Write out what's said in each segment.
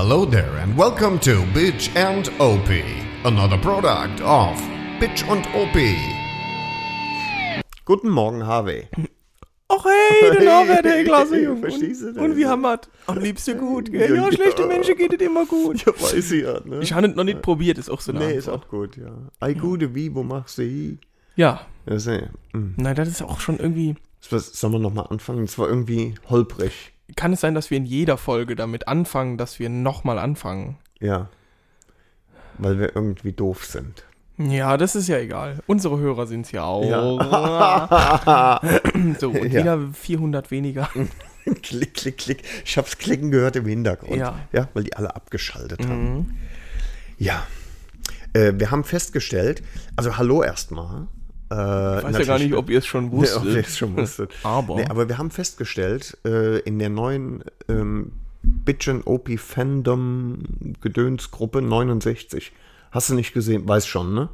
Hello there and welcome to Bitch and OP, another product of Bitch und OP. Guten Morgen, Harvey. Ach hey, der Norbert, hey, klasse, Junge. verstehst du und, das? und wie hammer't? Am liebsten gut, gell? Ja, Ja, ja. schlechte Menschen geht es immer gut. Ja, weiß ich ja, ne? Ich habe es noch nicht probiert, ist auch so eine nee, ist Antwort. auch gut, ja. Ei, gute, wie, wo machst du hi? Ja, Ja, sehr. Hm. nein, das ist auch schon irgendwie... Sollen wir nochmal anfangen? Das war irgendwie holprig. Kann es sein, dass wir in jeder Folge damit anfangen, dass wir nochmal anfangen? Ja. Weil wir irgendwie doof sind. Ja, das ist ja egal. Unsere Hörer sind es ja auch. so, und Ja. wieder 400 weniger. klick, klick, klick. Ich hab's klicken gehört im Hintergrund. Ja. Ja, weil die alle abgeschaltet haben. Mhm. Ja. Äh, wir haben festgestellt, also hallo erstmal. Äh, Ich weiß ja gar nicht, ob ihr es schon Nee, ob wusstet. ihr es schon wusstet. Aber- Nee, aber wir haben festgestellt, äh, in der neuen ähm, Bitchin' OP Fandom Gedönsgruppe 69. Hast du nicht gesehen? Weiß schon, ne?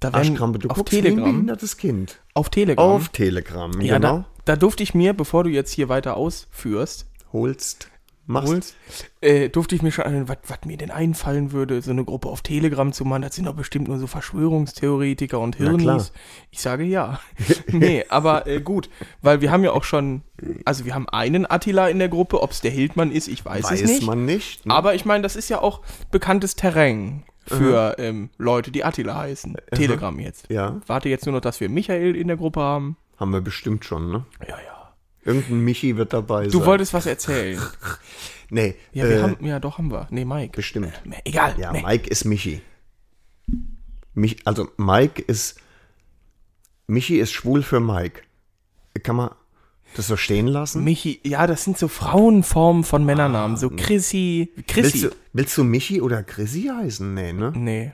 da Arschkrampe, du auf guckst wie ein Telegram. behindertes Kind. Auf Telegram. Auf Telegram, ja, genau. da, da durfte ich mir, bevor du jetzt hier weiter ausführst, Holst, machst. holst, äh, durfte ich mir schon an, was mir denn einfallen würde, so eine Gruppe auf Telegram zu machen. Das sind doch bestimmt nur so Verschwörungstheoretiker und. Hirnis. Ich sage ja. nee, aber äh, gut, weil wir haben ja auch schon, also wir haben einen Attila in der Gruppe, ob es der Hildmann ist, ich weiß, es Weiß nicht. man nicht. ne? Aber ich meine, das ist ja auch bekanntes Terrain für ähm, Leute, die Attila heißen. Telegram jetzt. Ja, Warte jetzt nur noch, dass wir Michael in der Gruppe haben. haben wir bestimmt schon, ne? Ja, ja. Irgendein Michi wird dabei sein. Du wolltest was erzählen. Nee, Ja, wir äh, haben, ja, doch haben wir. Nee, Mike. bestimmt. Egal. Ja, nee. Mike ist Michi. Mich, also Mike ist. Michi ist schwul für Mike. Kann man das so stehen lassen? Michi, ja, das sind so Frauenformen von Männernamen. So Chrissy. Willst Chrissy. du, willst du Michi oder Chrissy heißen? Nee, ne? Nee.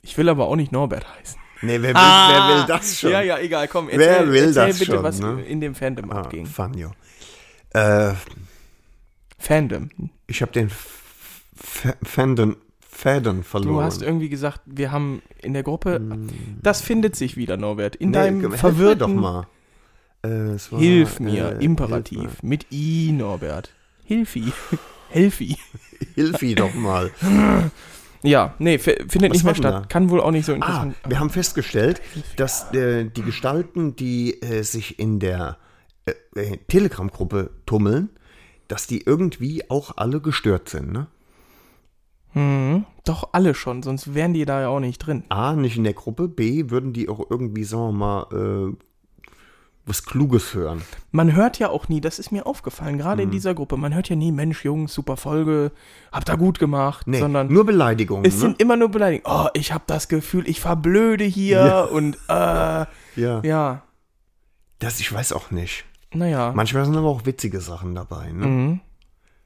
Ich will aber auch nicht Norbert heißen. Nee, wer will, wer will das schon? Ja, ja, egal, komm. Erzähl, Wer will erzähl das bitte, schon, was ne? in dem Fandom Ah, abging. Fanjo. Äh, Fandom. ich habe den F F Fandom, Faden verloren. Du hast irgendwie gesagt, wir haben in der Gruppe. Das findet sich wieder, Norbert. In Nee, deinem mir verwirrten. doch mal. Äh, war, Hilf mir, äh, Imperativ. Hilf, Mit I, Norbert. Hilfi. Helfi. hilf ihn doch mal. Ja, nee, findet Was nicht mehr statt. da? Kann wohl auch nicht so Ah, interessant. wir haben festgestellt, dass äh, die Gestalten, die äh, sich in der äh, äh, Telegram-Gruppe tummeln, dass die irgendwie auch alle gestört sind. Ne? Mhm. Doch alle schon, sonst wären die da ja auch nicht drin. A, nicht in der Gruppe, B, würden die auch irgendwie, sagen wir mal, äh, was Kluges hören. Man hört ja auch nie, das ist mir aufgefallen, gerade Mhm. in dieser Gruppe, man hört ja nie, Mensch, Jungs, super Folge, habt ihr gut gemacht, Nee, sondern nur Beleidigungen. es ne? sind immer nur Beleidigungen. Oh, ich habe das Gefühl, ich verblöde hier und äh, ja. ja, Das, ich weiß auch nicht. naja, Manchmal sind aber auch witzige Sachen dabei. Ne? mhm.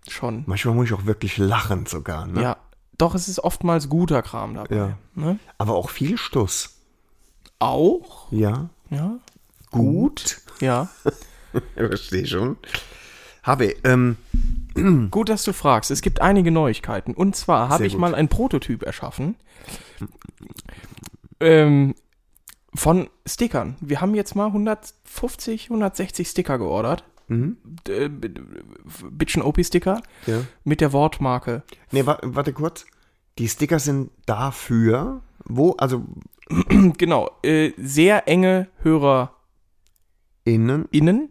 schon. Manchmal muss ich auch wirklich lachen sogar. Ne? Ja, doch, es ist oftmals guter Kram dabei. Ja. Ne? Aber auch viel Stuss. Auch, Ja. ja, Gut. ja. Ich verstehe schon. Habe, ähm, Gut, dass du fragst. Es gibt einige Neuigkeiten. Und zwar habe ich gut. mal einen Prototyp erschaffen. Ähm, von Stickern. Wir haben jetzt mal 150, 160 Sticker geordert. mhm. Äh, Bitchen OP-Sticker ja. mit der Wortmarke. Nee, wa warte kurz. Die Sticker sind dafür, wo, also genau. Äh, sehr enge HörerInnen innen,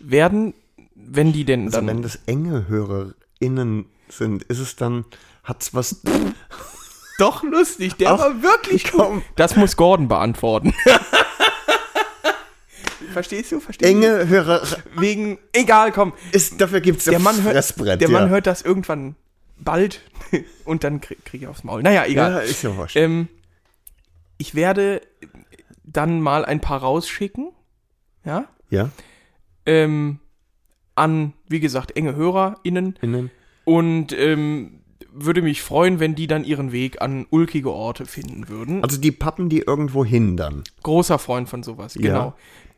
werden, wenn die denn also dann. wenn das enge HörerInnen sind, ist es dann, hat's was, doch lustig, der Ach, war wirklich gut. komm. Das muss Gordon beantworten. Verstehst du? Verstehst du? enge Hörer, Wegen, egal, komm. ist, dafür gibt's Der Mann hört, der ja. Mann hört das irgendwann bald und dann krieg, krieg ich aufs Maul. Naja, Ja, egal. ist ja wurscht. Ähm, ich werde dann mal ein paar rausschicken, ja, ja, ähm, an, wie gesagt, enge HörerInnen innen. und ähm, würde mich freuen, wenn die dann ihren Weg an ulkige Orte finden würden. Also die pappen die irgendwo hin dann. Großer Freund von sowas, Ja. genau.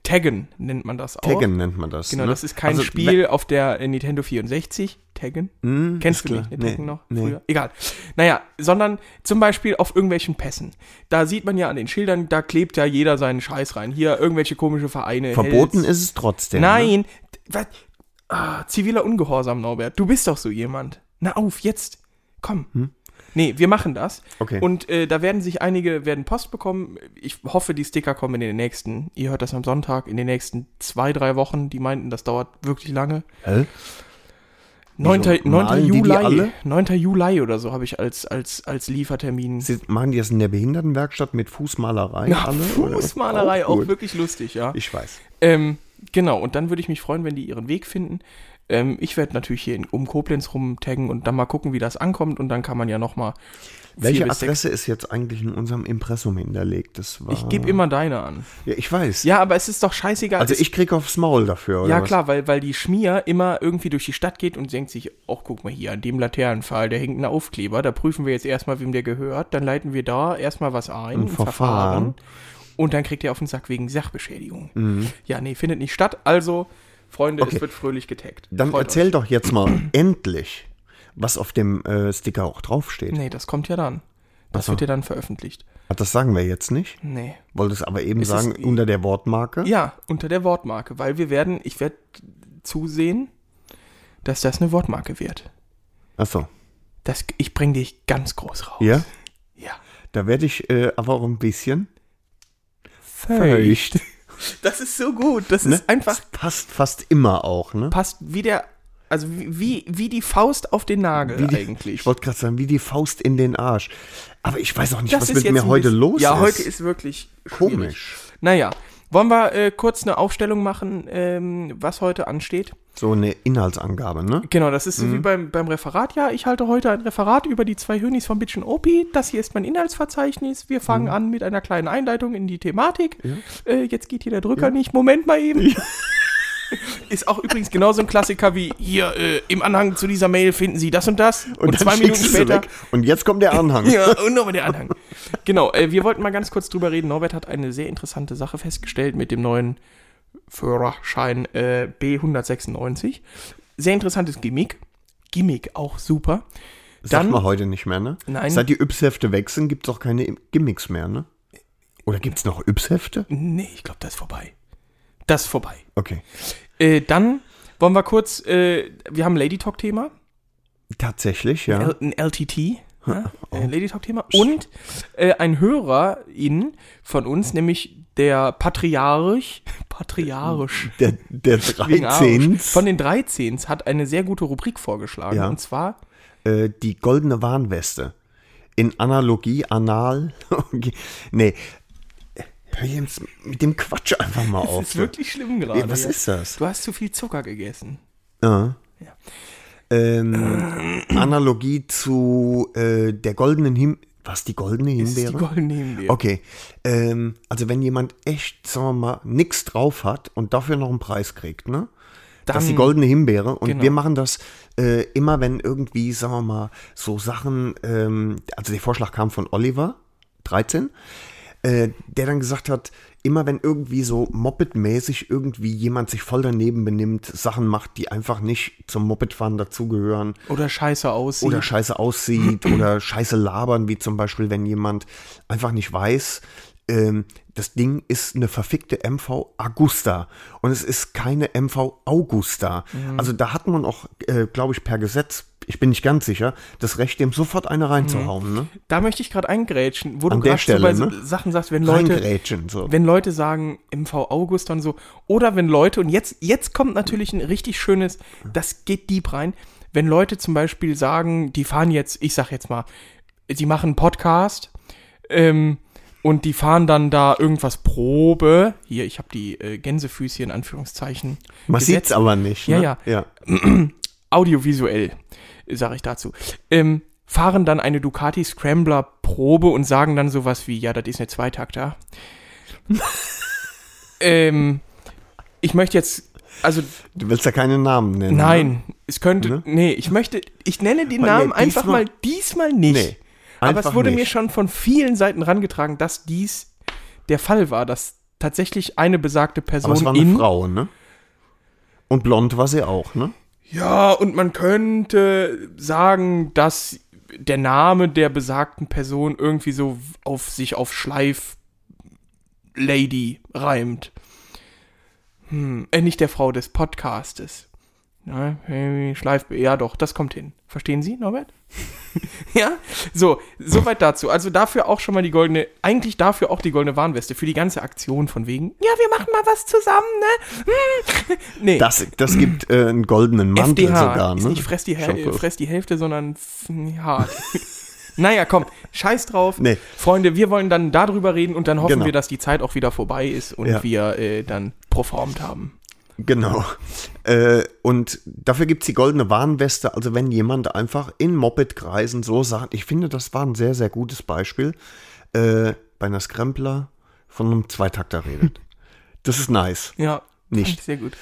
Taggen nennt man das auch. Taggen nennt man das. Genau, ne? das ist kein Also, Spiel auf der Nintendo 64. Taggen. Hm, Kennst du nicht, ne? Nee, Tekken noch? nee. Früher? Egal. Naja, sondern zum Beispiel auf irgendwelchen Pässen. Da sieht man ja an den Schildern, da klebt ja jeder seinen Scheiß rein. Hier irgendwelche komische Vereine. Verboten Hells. ist es trotzdem. Ne? Nein. Was? Ah, ziviler Ungehorsam, Norbert. Du bist doch so jemand. Na auf, jetzt. Komm. Nee, wir machen das. Okay. Und äh, da werden sich einige werden Post bekommen. Ich hoffe, die Sticker kommen in den nächsten, ihr hört das am Sonntag, in den nächsten zwei, drei Wochen. Die meinten, das dauert wirklich lange. Hä? 9. Wieso? 9. Malen die die Juli. alle? 9. Juli oder so habe ich als, als, als Liefertermin. Sie, machen die das in der Behindertenwerkstatt mit Fußmalerei Na, alle? Fußmalerei auch, gut. wirklich lustig, ja. Ich weiß. Ähm, genau, und dann würde ich mich freuen, wenn die ihren Weg finden. Ähm, ich werde natürlich hier in, um Koblenz rumtaggen und dann mal gucken, wie das ankommt und dann kann man ja nochmal. Welche Adresse ist jetzt eigentlich in unserem Impressum hinterlegt? Das war, Ich gebe immer deine an. Ja, ich weiß. Ja, aber es ist doch scheißegal. also ich krieg aufs Maul dafür, oder Ja, was? klar, weil, weil die Schmier immer irgendwie durch die Stadt geht und denkt sich, ach, guck mal hier, an dem Laternenpfahl, der hängt ein Aufkleber, da prüfen wir jetzt erstmal, wem der gehört, dann leiten wir da erstmal was ein, Ein Verfahren. und dann kriegt er auf den Sack wegen Sachbeschädigung. Ja, nee, findet nicht statt, also, Freunde. Okay. es wird fröhlich getaggt. Dann Freut erzähl doch jetzt mal endlich, was auf dem äh, Sticker auch draufsteht. euch. Nee, das kommt ja dann. Das Ach so. wird ja dann veröffentlicht. Ach, Das sagen wir jetzt nicht. Nee. Wolltest aber eben Es sagen, ist- unter der Wortmarke. Ja, unter der Wortmarke, weil wir werden, ich werde zusehen, dass das eine Wortmarke wird. Achso. Das, ich bringe dich ganz groß raus. Ja? Ja. Da werde ich äh, aber auch ein bisschen Feucht. Das ist so gut. Das Ne? ist einfach, Das passt fast immer auch, ne? passt wie der, also wie, wie, wie die Faust auf den Nagel Wie die, eigentlich. Ich wollte gerade sagen, wie die Faust in den Arsch. Aber ich weiß auch nicht, Das was mit mir heute bisschen- los ja, ist. heute ist wirklich schwierig. komisch. Naja, wollen wir äh, kurz eine Aufstellung machen, ähm, was heute ansteht? So eine Inhaltsangabe, ne? Genau, das ist so Mhm. wie beim, beim Referat. Ja, ich halte heute ein Referat über die zwei Hönis von Bitch und Opi. Das hier ist mein Inhaltsverzeichnis. Wir fangen Mhm. an mit einer kleinen Einleitung in die Thematik. Äh, jetzt geht hier der Drücker nicht. Moment mal eben. Ist auch übrigens genauso ein Klassiker wie hier äh, im Anhang zu dieser Mail finden Sie das und das. Und, dann zwei Minuten später. Und jetzt kommt der Anhang. Ja, und nochmal der Anhang. Genau, äh, wir wollten mal ganz kurz drüber reden. Norbert hat eine sehr interessante Sache festgestellt mit dem neuen Führerschein äh, B196. Sehr interessantes Gimmick. Gimmick auch super. Dann- mal heute nicht mehr, ne? Nein. Seit die Yps-Hefte weg sind, gibt es auch keine Gimmicks mehr, ne? Oder gibt es noch Yps-Hefte? Nee, ich glaube, das ist vorbei. Das ist vorbei. Okay. Äh, dann wollen wir kurz, äh, wir haben ein Lady Talk-Thema. Tatsächlich, ja. L- ein LTT. Ja, äh, Lady Talk-Thema. Und äh, ein Hörerin von uns, nämlich der Patriarch, Patriarch, Der, der wegen Arsch, 13. von den 13 hat eine sehr gute Rubrik vorgeschlagen. Ja. Und zwar, äh, die goldene Warnweste. In Analogie, Anal. Nee. Hör jetzt mit dem Quatsch einfach mal das auf. ist wirklich schlimm gerade. Ja, was ja. ist das? Du hast zu viel Zucker gegessen. Ja. Ja. Ähm, Analogie zu äh, der goldenen Him Was, die goldene Das ist die Himbeere? goldene Himbeere. Okay. Ähm, also wenn jemand echt, sagen wir mal, nichts drauf hat und dafür noch einen Preis kriegt, ne? das ist die goldene Himbeere. Und Genau. wir machen das äh, immer, wenn irgendwie, sagen wir mal, so Sachen, ähm, also der Vorschlag kam von Oliver, 13, äh, der dann gesagt hat, immer wenn irgendwie so Moped-mäßig irgendwie jemand sich voll daneben benimmt, Sachen macht, die einfach nicht zum Mopedfahren dazugehören, Oder scheiße aussieht. oder scheiße aussieht oder scheiße labern, wie zum Beispiel, wenn jemand einfach nicht weiß, ähm, das Ding ist eine verfickte MV Augusta und es ist keine MV Augusta. Mhm. Also da hat man auch, äh, glaube ich, per Gesetz, ich bin nicht ganz sicher, das Recht, dem sofort eine reinzuhauen. Ne? Da möchte ich gerade eingrätschen, wo An du gerade so bei ne? Sachen sagst, wenn Leute. So. wenn Leute sagen MV August und so, oder wenn Leute, und jetzt, jetzt kommt natürlich ein richtig schönes, das geht deep rein, wenn Leute zum Beispiel sagen, die fahren jetzt, ich sag jetzt mal, sie machen einen Podcast, ähm, und die fahren dann da irgendwas Probe. Hier, ich habe die äh, Gänsefüßchen in Anführungszeichen. Man gesetzt. sieht's aber nicht. Ja, Ne? ja. ja. audiovisuell, sage ich dazu, ähm, fahren dann eine Ducati Scrambler Probe und sagen dann sowas wie, ja, das ist eine Zweitakter. ähm, ich möchte jetzt, also Du willst ja keine Namen nennen. Ne? nein, es könnte, Ne? nee, ich möchte, ich nenne den Nee, Namen einfach diesmal- mal diesmal nicht. Nee, Aber es einfach wurde mir nicht. schon von vielen Seiten rangetragen, dass dies der Fall war, dass tatsächlich eine besagte Person Aber es war eine in Frau, ne? Und blond war sie auch, ne? Ja, und man könnte sagen, dass der Name der besagten Person irgendwie so auf sich auf Schleif Lady reimt. Hm, äh, nicht der Frau des Podcastes. Schleif, ja doch, das kommt hin. Verstehen Sie, Norbert? ja, so, soweit dazu. Also dafür auch schon mal die goldene, eigentlich dafür auch die goldene Warnweste, für die ganze Aktion von wegen, ja, wir machen mal was zusammen, ne? Hm. nee, Das, das gibt äh, einen goldenen Mantel FDH, sogar, ist ne? nicht fress die, fress die Hälfte, sondern hart. naja, komm, scheiß drauf. Nee. Freunde, wir wollen dann darüber reden und dann hoffen Genau. wir, dass die Zeit auch wieder vorbei ist und Ja. wir äh, dann performt haben. Genau. Äh, und dafür gibt's die goldene Warnweste. Also wenn jemand einfach in Moped-Kreisen so sagt, ich finde, das war ein sehr, sehr gutes Beispiel, äh, bei einer Scrambler von einem Zweitakter redet. Das ist nice. Ja, Nicht. sehr gut.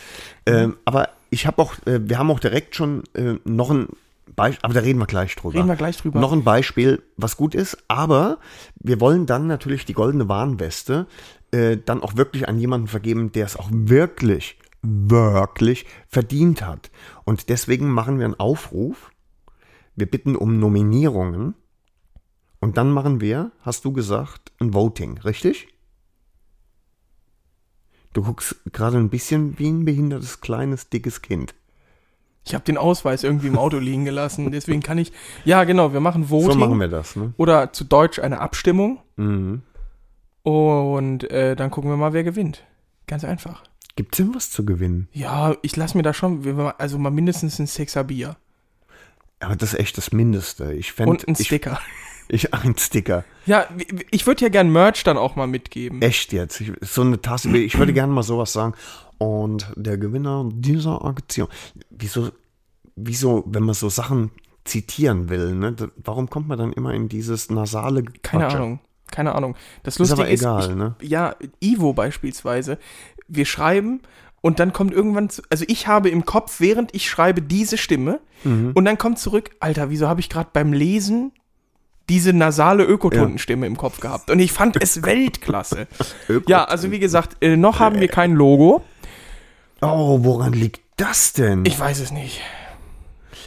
Ähm, aber ich habe auch, äh, wir haben auch direkt schon äh, noch ein Beispiel, aber da reden wir gleich drüber. Reden wir gleich drüber. Noch ein Beispiel, was gut ist, aber wir wollen dann natürlich die goldene Warnweste äh, dann auch wirklich an jemanden vergeben, der es auch wirklich, wirklich verdient hat. Und deswegen machen wir einen Aufruf. Wir bitten um Nominierungen. Und dann machen wir, hast du gesagt, ein Voting, richtig? Du guckst gerade ein bisschen wie ein behindertes, kleines, dickes Kind. Ich habe den Ausweis irgendwie im Auto liegen gelassen, deswegen kann ich. Ja, genau, wir machen Voting. So machen wir das, ne? Oder zu Deutsch eine Abstimmung. Mhm. Und äh, dann gucken wir mal, wer gewinnt. Ganz einfach. Gibt's denn was zu gewinnen? Ja, ich lasse mir da schon, also mal mindestens ein Sixer Bier. Aber das ist echt das Mindeste. Ich fände. Und ein ich, Sticker. Ich, ein Sticker. Ja, ich würde ja gern Merch dann auch mal mitgeben. Echt jetzt. Ich, so eine Tasse. Ich würde gerne mal sowas sagen. Und der Gewinner dieser Aktion. Wieso, wieso, wenn man so Sachen zitieren will, ne? Warum kommt man dann immer in dieses nasale Keine? Ahnung. Keine Ahnung. Das Ist Lustige aber ist, egal, ich, ne? ja, Ivo beispielsweise, wir schreiben und dann kommt irgendwann, zu, also ich habe im Kopf, während ich schreibe, diese Stimme Mhm. und dann kommt zurück, Alter, wieso habe ich gerade beim Lesen diese nasale Ökotonenstimme im Kopf gehabt? Und ich fand es Weltklasse. ja, also wie gesagt, äh, noch haben wir kein Logo. Oh, woran liegt das denn? Ich weiß es nicht.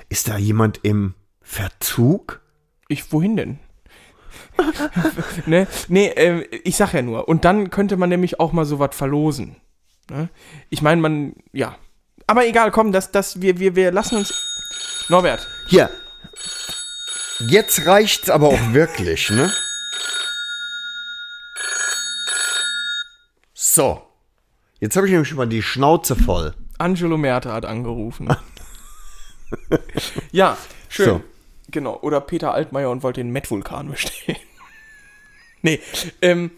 Ist da jemand im Verzug? Ich, wohin denn? ne? Nee, äh, ich sag ja nur. Und dann könnte man nämlich auch mal sowas verlosen. Ne? Ich meine, man, ja. Aber egal, komm, das, das, wir, wir, wir lassen uns. Norbert, Hier. Jetzt reicht's aber auch wirklich, ne? So. Jetzt habe ich nämlich schon mal die Schnauze voll. Angelo Merte hat angerufen. ja, schön. So. Genau. Oder Peter Altmaier und wollte den Met-Vulkan bestellen. nee, ähm,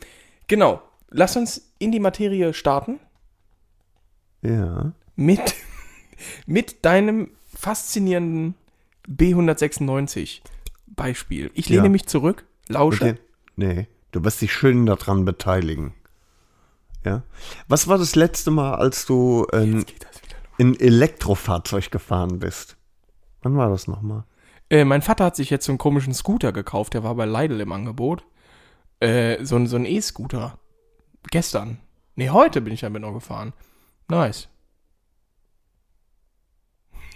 genau. Lass uns in die Materie starten. Ja. mit, mit deinem faszinierenden B196 Beispiel. Ich lehne Ja. mich zurück, lausche. Okay. Nee, du wirst dich schön daran beteiligen. Ja. Was war das letzte Mal, als du los? ein Elektrofahrzeug gefahren bist? Wann war das nochmal? Äh, mein Vater hat sich jetzt so einen komischen Scooter gekauft, der war bei Lidl im Angebot. Äh, so, so ein E-Scooter. Gestern. Nee, heute bin ich damit noch gefahren. Nice.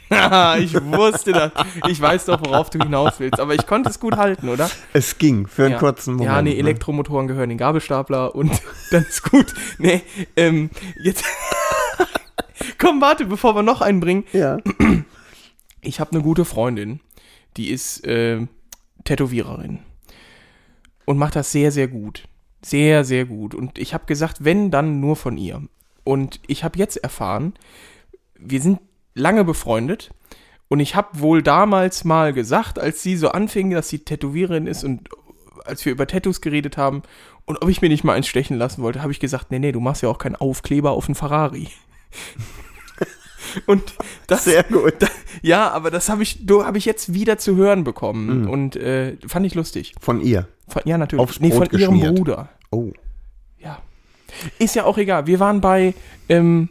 Haha, ich wusste das. Ich weiß doch, worauf du hinaus willst. Aber ich konnte es gut halten, oder? Es ging für einen ja. kurzen Moment. Ja, nee, ne? Elektromotoren gehören in den Gabelstapler und dann ist gut. Nee, ähm, jetzt. Komm, warte, bevor wir noch einen bringen. Ja. Ich habe eine gute Freundin, die ist äh, Tätowiererin und macht das sehr, sehr gut. Sehr, sehr gut. Und ich habe gesagt, wenn, dann nur von ihr. Und ich habe jetzt erfahren, wir sind lange befreundet und ich habe wohl damals mal gesagt, als sie so anfing, dass sie Tätowiererin ist und als wir über Tattoos geredet haben und ob ich mir nicht mal eins stechen lassen wollte, habe ich gesagt, nee, nee, du machst ja auch keinen Aufkleber auf einen Ferrari. und das, Sehr gut. da, ja, aber das habe ich, du habe ich jetzt wieder zu hören bekommen und äh, fand ich lustig. Von ihr. Von, ja, natürlich. Aufs nee, von Brot ihrem geschmiert. Bruder. Oh. Ja. Ist ja auch egal. Wir waren bei, ähm,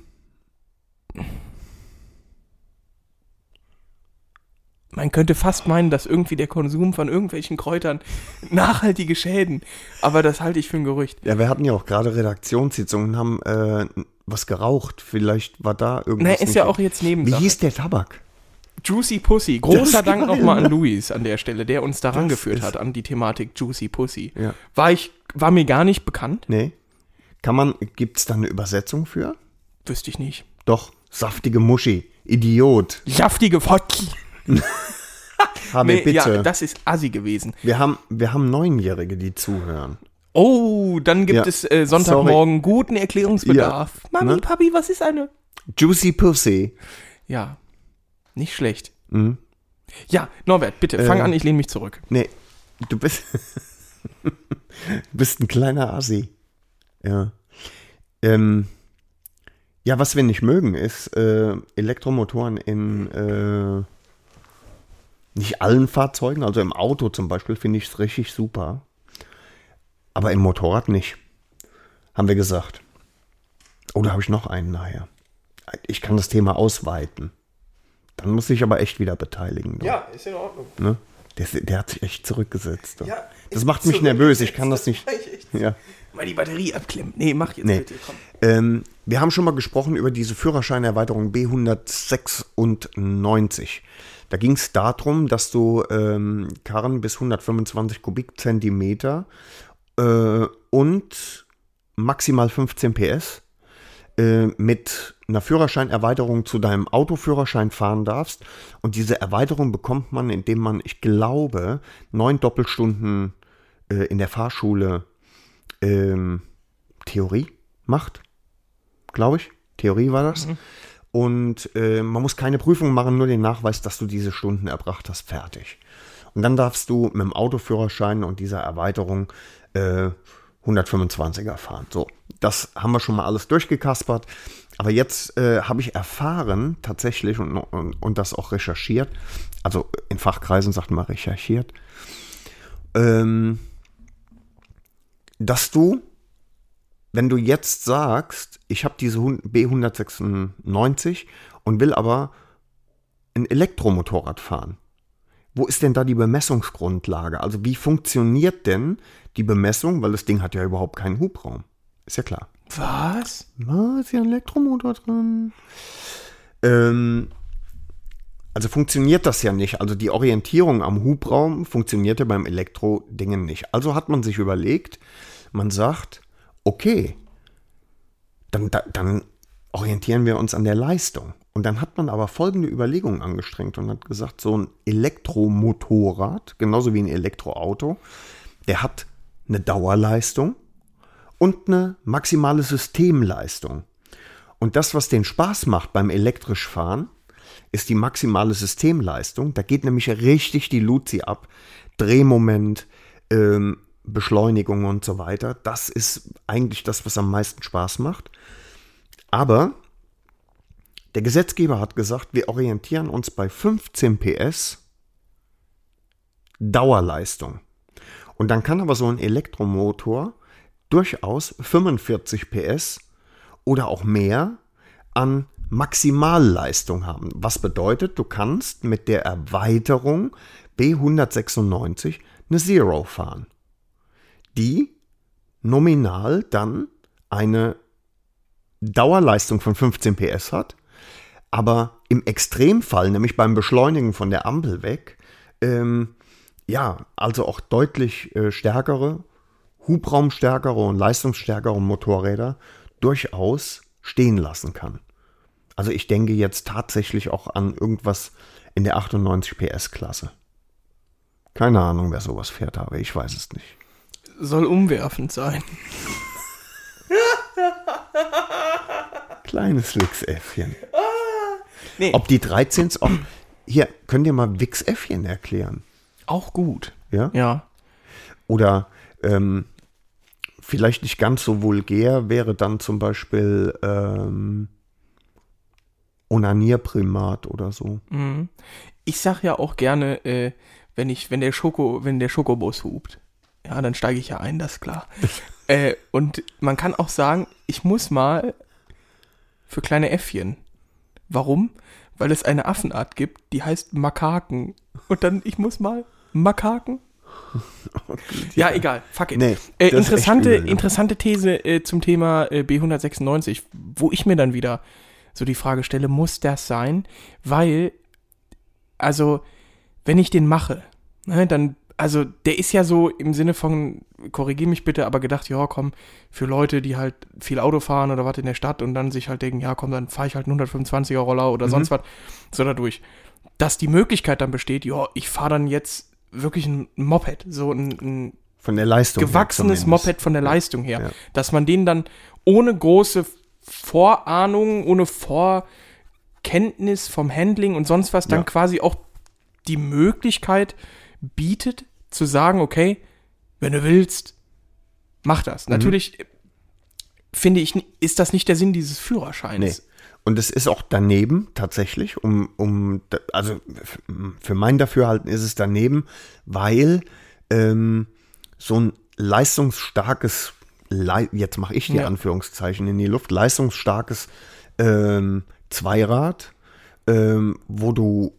man könnte fast meinen, dass irgendwie der Konsum von irgendwelchen Kräutern nachhaltige Schäden, aber das halte ich für ein Gerücht. Ja, wir hatten ja auch gerade Redaktionssitzungen und haben äh, was geraucht. Vielleicht war da irgendwas. Na, ist ja auch jetzt Wie Nebensache. hieß der Tabak? Juicy Pussy. Großer Dank nochmal an? Luis an der Stelle, der uns daran geführt hat, an die Thematik Juicy Pussy. Ja. War ich, war mir gar nicht bekannt, Nee. Kann man, gibt's da eine Übersetzung für? wüsste ich nicht. Doch, saftige Muschi. Idiot. Saftige Fotki. Habe Nee, bitte. ja, das ist assi gewesen. wir, haben, wir haben Neunjährige, die zuhören. Oh, dann gibt Ja. es äh, Sonntagmorgen guten Erklärungsbedarf. Ja. Mami, Ne? Papi, was ist eine? Juicy Pussy. Ja, nicht schlecht. Mhm. Ja, Norbert, bitte, fang Äh. an, ich lehne mich zurück. Nee, du bist, du bist ein kleiner Assi. Ja. Ähm, ja, was wir nicht mögen, ist äh, Elektromotoren in äh, nicht allen Fahrzeugen, also im Auto zum Beispiel finde ich es richtig super. Aber im Motorrad nicht. Haben wir gesagt. Oder habe ich noch einen nachher? Ich kann das Thema ausweiten. Dann muss ich aber echt wieder beteiligen. du. ist in Ordnung. Ne? Der, der hat sich echt zurückgesetzt. Ja, das macht mich nervös, ich kann das nicht. Ja. Mal die Batterie abklemmen. Nee, mach jetzt Nee. bitte, komm. Ähm, wir haben schon mal gesprochen über diese Führerscheinerweiterung B196. Da ging es darum, dass du ähm, Karren bis 125 Kubikzentimeter äh, und maximal 15 PS äh, mit einer Führerscheinerweiterung zu deinem Autoführerschein fahren darfst. Und diese Erweiterung bekommt man, indem man, ich glaube, neun Doppelstunden äh, in der Fahrschule ähm, Theorie macht, glaube ich. Theorie war das. Und äh, man muss keine Prüfung machen, nur den Nachweis, dass du diese Stunden erbracht hast, fertig. Und dann darfst du mit dem Autoführerschein und dieser Erweiterung äh, 125er fahren. So, das haben wir schon mal alles durchgekaspert. Aber jetzt äh, habe ich erfahren, tatsächlich, und, und, und das auch recherchiert, also in Fachkreisen sagt man recherchiert, ähm, dass du, wenn du jetzt sagst, ich habe diese Hun- B196 und will aber ein Elektromotorrad fahren, wo ist denn da die Bemessungsgrundlage? Also wie funktioniert denn die Bemessung, weil das Ding hat ja überhaupt keinen Hubraum. Ist ja klar. Was? Na, ist ja ein Elektromotor drin. Ähm, also funktioniert das ja nicht. Also die Orientierung am Hubraum funktionierte beim Elektrodingen nicht. Also hat man sich überlegt, man sagt, okay, dann, da- dann orientieren wir uns an der Leistung. Und dann hat man aber folgende Überlegungen angestrengt und hat gesagt, so ein Elektromotorrad, genauso wie ein Elektroauto, der hat eine Dauerleistung und eine maximale Systemleistung. Und das, was den Spaß macht beim elektrisch fahren, ist die maximale Systemleistung. Da geht nämlich richtig die Luzi ab. Drehmoment, ähm, Beschleunigung und so weiter. Das ist eigentlich das, was am meisten Spaß macht. Aber der Gesetzgeber hat gesagt, wir orientieren uns bei 15 PS Dauerleistung. Und dann kann aber so ein Elektromotor durchaus 45 PS oder auch mehr an Maximalleistung haben. Was bedeutet, du kannst mit der Erweiterung B196 eine Zero fahren, die nominal dann eine Dauerleistung von 15 PS hat, aber im Extremfall, nämlich beim Beschleunigen von der Ampel weg, ähm, ja, also auch deutlich äh, stärkere, hubraumstärkere und leistungsstärkere Motorräder durchaus stehen lassen kann. Also ich denke jetzt tatsächlich auch an irgendwas in der 98 PS Klasse. Keine Ahnung, wer sowas fährt, aber ich weiß es nicht. Soll umwerfend sein. Kleines Wix-Äffchen. Nee, Ob die 13s auch. Hier, könnt ihr mal Wix-Äffchen erklären? auch gut. Ja? Ja. Oder ähm, vielleicht nicht ganz so vulgär wäre dann zum Beispiel ähm, Onanierprimat oder so. Ich sag ja auch gerne, äh, wenn ich, wenn der Schoko, wenn der Schokobus hupt, ja, dann steige ich ja ein, das ist klar. äh, und man kann auch sagen, ich muss mal für kleine Äffchen. Warum? Weil es eine Affenart gibt, die heißt Makaken. Und dann, ich muss mal Makaken. Ja, egal, fuck it. Nee, äh, interessante, übel, ja. interessante These äh, zum Thema äh, B196, wo ich mir dann wieder so die Frage stelle, muss das sein? Weil, also, wenn ich den mache, ne, dann also der ist ja so im Sinne von, korrigier mich bitte, aber gedacht, ja, komm, für Leute, die halt viel Auto fahren oder was in der Stadt und dann sich halt denken, ja, komm, dann fahre ich halt einen 125er Roller oder sonst was, so dadurch. Dass die Möglichkeit dann besteht, ja, ich fahre dann jetzt wirklich ein Moped, so ein, ein Von der Leistung. gewachsenes. Moped von der Leistung her. Ja. Dass man den dann ohne große Vorahnung, ohne Vorkenntnis vom Handling und sonst was dann Ja. quasi auch die Möglichkeit bietet, zu sagen, okay, wenn du willst, mach Mhm. das. Natürlich äh, finde ich, ist das nicht der Sinn dieses Führerscheins. Nee. Und es ist auch daneben tatsächlich, um, um also für mein Dafürhalten ist es daneben, weil ähm, so ein leistungsstarkes, Lei- jetzt mache ich die Ja. Anführungszeichen in die Luft, leistungsstarkes ähm, Zweirad, ähm, wo du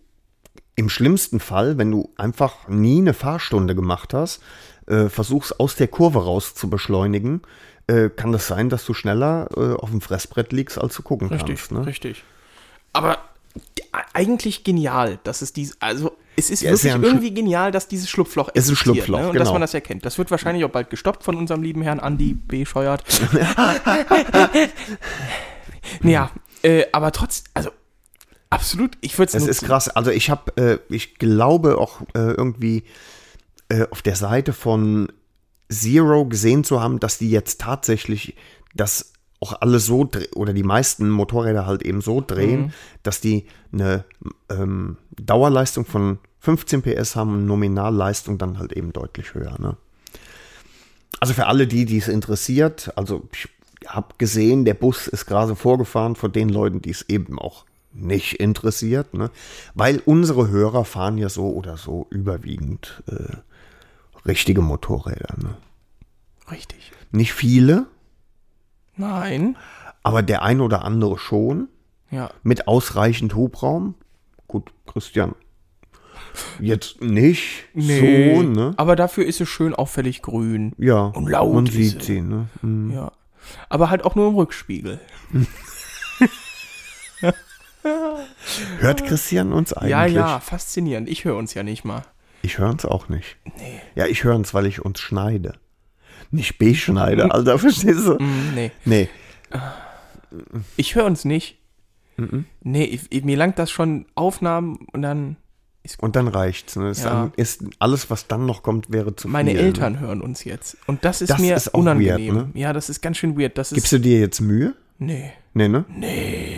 im schlimmsten Fall, wenn du einfach nie eine Fahrstunde gemacht hast, äh, versuchst aus der Kurve raus zu beschleunigen, äh, kann das sein, dass du schneller äh, auf dem Fressbrett liegst, als du gucken Richtig, kannst. Ne? richtig. Aber eigentlich genial, dass es dies, also es ist Ja, ist wirklich ja ein irgendwie genial, dass dieses Schlupfloch Es ist ein existiert, Schlupfloch, ne? und dass genau. man das erkennt. Das wird wahrscheinlich auch bald gestoppt von unserem lieben Herrn Andi B. Scheuert. ja, äh, aber trotz, also absolut, ich würde es Es nutzen. ist krass. Also ich habe, äh, ich glaube auch äh, irgendwie äh, auf der Seite von Zero gesehen zu haben, dass die jetzt tatsächlich das auch alle so oder die meisten Motorräder halt eben so drehen, dass die eine ähm, Dauerleistung von 15 PS haben und Nominalleistung dann halt eben deutlich höher. Ne? Also für alle die, die es interessiert, also ich habe gesehen, der Bus ist gerade vorgefahren von den Leuten, die es eben auch nicht interessiert, ne? weil unsere Hörer fahren ja so oder so überwiegend äh, richtige Motorräder. Ne? Richtig. Nicht viele, Nein. aber der ein oder andere schon, Ja. mit ausreichend Hubraum. Gut, Christian, jetzt nicht so, ne? Aber dafür ist es schön auffällig grün. Ja, Und laut man sieht sie. sie, ne? Mhm. Ja. Aber halt auch nur im Rückspiegel. Hört Christian uns eigentlich? Ja, ja, faszinierend. Ich höre uns ja nicht mal. Ich höre uns auch nicht. Nee. Ja, ich höre uns, weil ich uns schneide. Nicht beschneide, Alter, verstehst du? Mm, nee. Nee, Ich höre uns nicht. Mhm. Nee, ich, ich, mir langt das schon Aufnahmen und dann und dann reicht's. Ne? Ist, Ja. dann, ist alles, was dann noch kommt, wäre zu meine viel. Eltern hören uns jetzt. Und das ist Das mir ist unangenehm. weird, ne? Ja, das ist ganz schön weird. Das ist. Gibst du dir jetzt Mühe? nee. Nee, ne? Nee.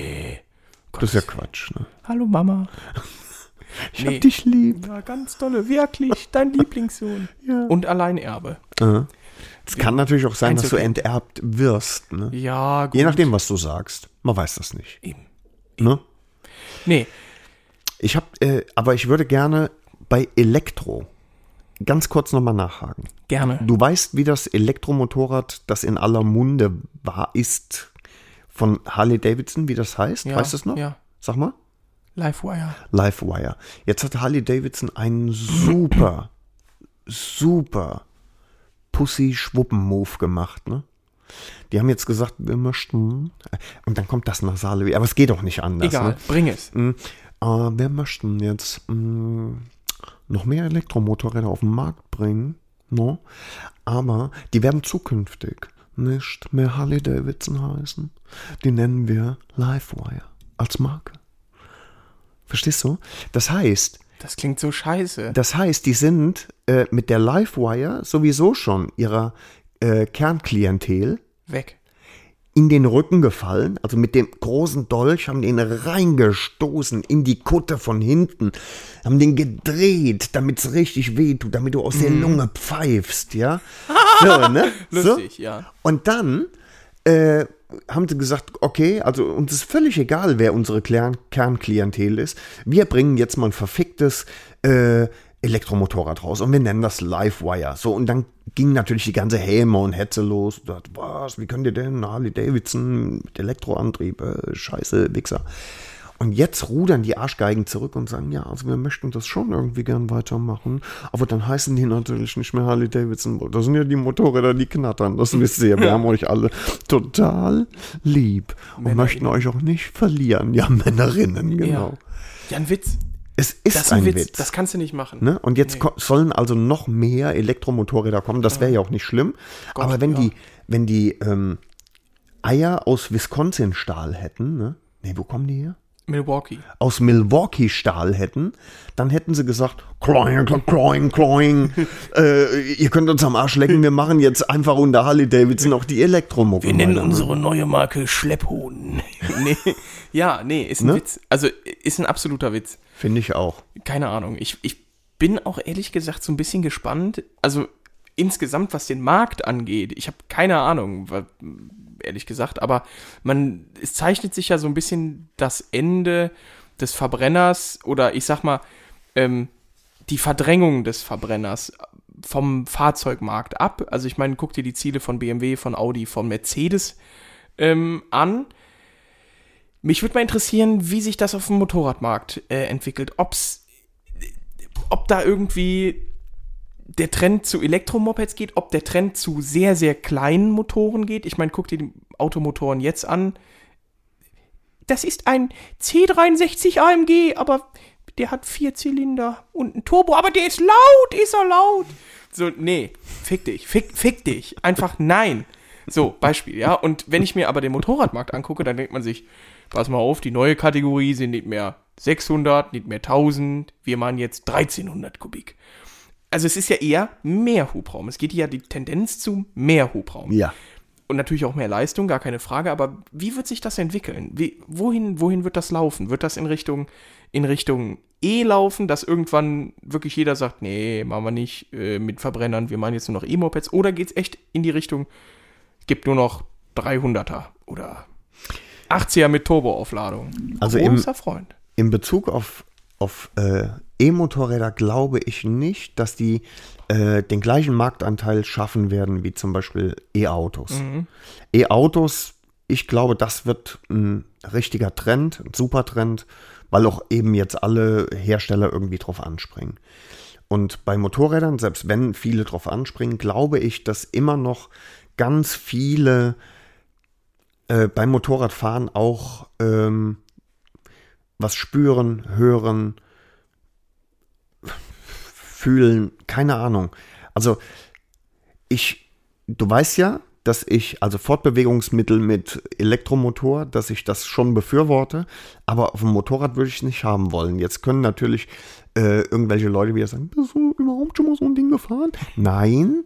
Das ist ja Quatsch, ne? Hallo Mama. Ich Nee. hab dich lieb. Ja, ganz tolle, wirklich. Dein Lieblingssohn. Ja. Und Alleinerbe. Es kann natürlich auch sein, dass du enterbt wirst. Ne? Ja, gut. Je nachdem, was du sagst. Man weiß das nicht. Eben. Ne? Nee, Ich habe, äh, aber ich würde gerne bei Elektro ganz kurz nochmal nachhaken. gerne. Du weißt, wie das Elektromotorrad, das in aller Munde war, ist, von Harley Davidson, wie das heißt? Ja, weißt du es noch? ja. Sag mal. Livewire. Livewire. Jetzt hat Harley Davidson einen super, super Pussy-Schwuppen-Move gemacht, ne? Die haben jetzt gesagt, wir möchten, und dann kommt das nasale, aber es geht auch nicht anders. Egal, Ne? bring es. Mm, äh, wir möchten jetzt mm, noch mehr Elektromotorräder auf den Markt bringen, no? aber die werden zukünftig nicht mehr Harley Davidson heißen. Die nennen wir Livewire als Marke. Verstehst du? Das heißt, Das klingt so scheiße. das heißt, die sind äh, mit der Livewire sowieso schon ihrer äh, Kernklientel Weg. In den Rücken gefallen, also mit dem großen Dolch haben den reingestoßen in die Kutte von hinten, haben den gedreht, damit es richtig wehtut, damit du aus der Lunge pfeifst, ja. So, ne? Lustig, so. ja. Und dann äh, haben sie gesagt, okay, also uns ist völlig egal, wer unsere Kern Kernklientel ist. Wir bringen jetzt mal ein verficktes äh, Elektromotorrad raus und wir nennen das Livewire. So, und dann ging natürlich die ganze Häme und Hetze los. Und dachte, was, wie könnt ihr denn? Harley Davidson mit Elektroantrieb, äh, scheiße, Wichser. Und jetzt rudern die Arschgeigen zurück und sagen, ja, also wir möchten das schon irgendwie gern weitermachen. Aber dann heißen die natürlich nicht mehr Harley Davidson. Das sind ja die Motorräder, die knattern. Das wisst ihr. Wir haben euch alle total lieb und möchten euch auch nicht verlieren. Ja, Männerinnen, genau. Ja. Jan Witz, Es ist Das ist ein ein Witz. Witz. Das kannst du nicht machen. Ne? Und jetzt Nee. sollen also noch mehr Elektromotorräder kommen. Das wäre ja auch nicht schlimm. Gott, Aber wenn ja. die, wenn die ähm, Eier aus Wisconsin-Stahl hätten, ne? Nee, wo kommen die her? Milwaukee. Aus Milwaukee-Stahl hätten, dann hätten sie gesagt, kloing, kloing, kloing, äh, ihr könnt uns am Arsch lecken, wir machen jetzt einfach unter Harley Davidson auch die Elektromotorräder. Wir nennen ne? unsere neue Marke Schlepphoden. nee. Ja, nee, ist ein Ne? Witz. Also ist ein absoluter Witz. Finde ich auch. Keine Ahnung. Ich, ich bin auch ehrlich gesagt so ein bisschen gespannt. Also insgesamt, was den Markt angeht. Ich habe keine Ahnung, wa- ehrlich gesagt. Aber man, es zeichnet sich ja so ein bisschen das Ende des Verbrenners oder ich sag mal, ähm, die Verdrängung des Verbrenners vom Fahrzeugmarkt ab. Also ich meine, guck dir die Ziele von BMW, von Audi, von Mercedes ähm, an. Mich würde mal interessieren, wie sich das auf dem Motorradmarkt äh, entwickelt. Ob's, ob da irgendwie der Trend zu Elektromopeds geht, ob der Trend zu sehr, sehr kleinen Motoren geht. Ich meine, guck dir die Automotoren jetzt an. Das ist ein C63 AMG, aber der hat vier Zylinder und ein Turbo, aber der ist laut, ist er laut. So, nee, fick dich, fick, fick dich. Einfach nein. So, Beispiel, ja. Und wenn ich mir aber den Motorradmarkt angucke, dann denkt man sich, pass mal auf, die neue Kategorie sind nicht mehr 600, nicht mehr 1000, wir machen jetzt 1300 Kubik. Also es ist ja eher mehr Hubraum. Es geht ja die Tendenz zu mehr Hubraum. Ja. Und natürlich auch mehr Leistung, gar keine Frage. Aber wie wird sich das entwickeln? Wie, wohin, wohin wird das laufen? Wird das in Richtung, in Richtung E laufen, dass irgendwann wirklich jeder sagt, nee, machen wir nicht äh, mit Verbrennern, wir machen jetzt nur noch E-Mopeds? Oder geht es echt in die Richtung, gibt nur noch 300er oder 80er mit Turboaufladung? Also im- Großer Freund. In Bezug auf, auf äh, E-Motorräder glaube ich nicht, dass die äh, den gleichen Marktanteil schaffen werden wie zum Beispiel E-Autos. E-Autos, ich glaube, das wird ein richtiger Trend, ein super Trend, weil auch eben jetzt alle Hersteller irgendwie drauf anspringen. Und bei Motorrädern, selbst wenn viele drauf anspringen, glaube ich, dass immer noch ganz viele äh, beim Motorradfahren auch ähm, was spüren, hören, fühlen, keine Ahnung. Also ich, du weißt ja, dass ich, also Fortbewegungsmittel mit Elektromotor, dass ich das schon befürworte, aber auf dem Motorrad würde ich es nicht haben wollen. Jetzt können natürlich äh, irgendwelche Leute wieder sagen, bist du überhaupt schon mal so ein Ding gefahren? Nein,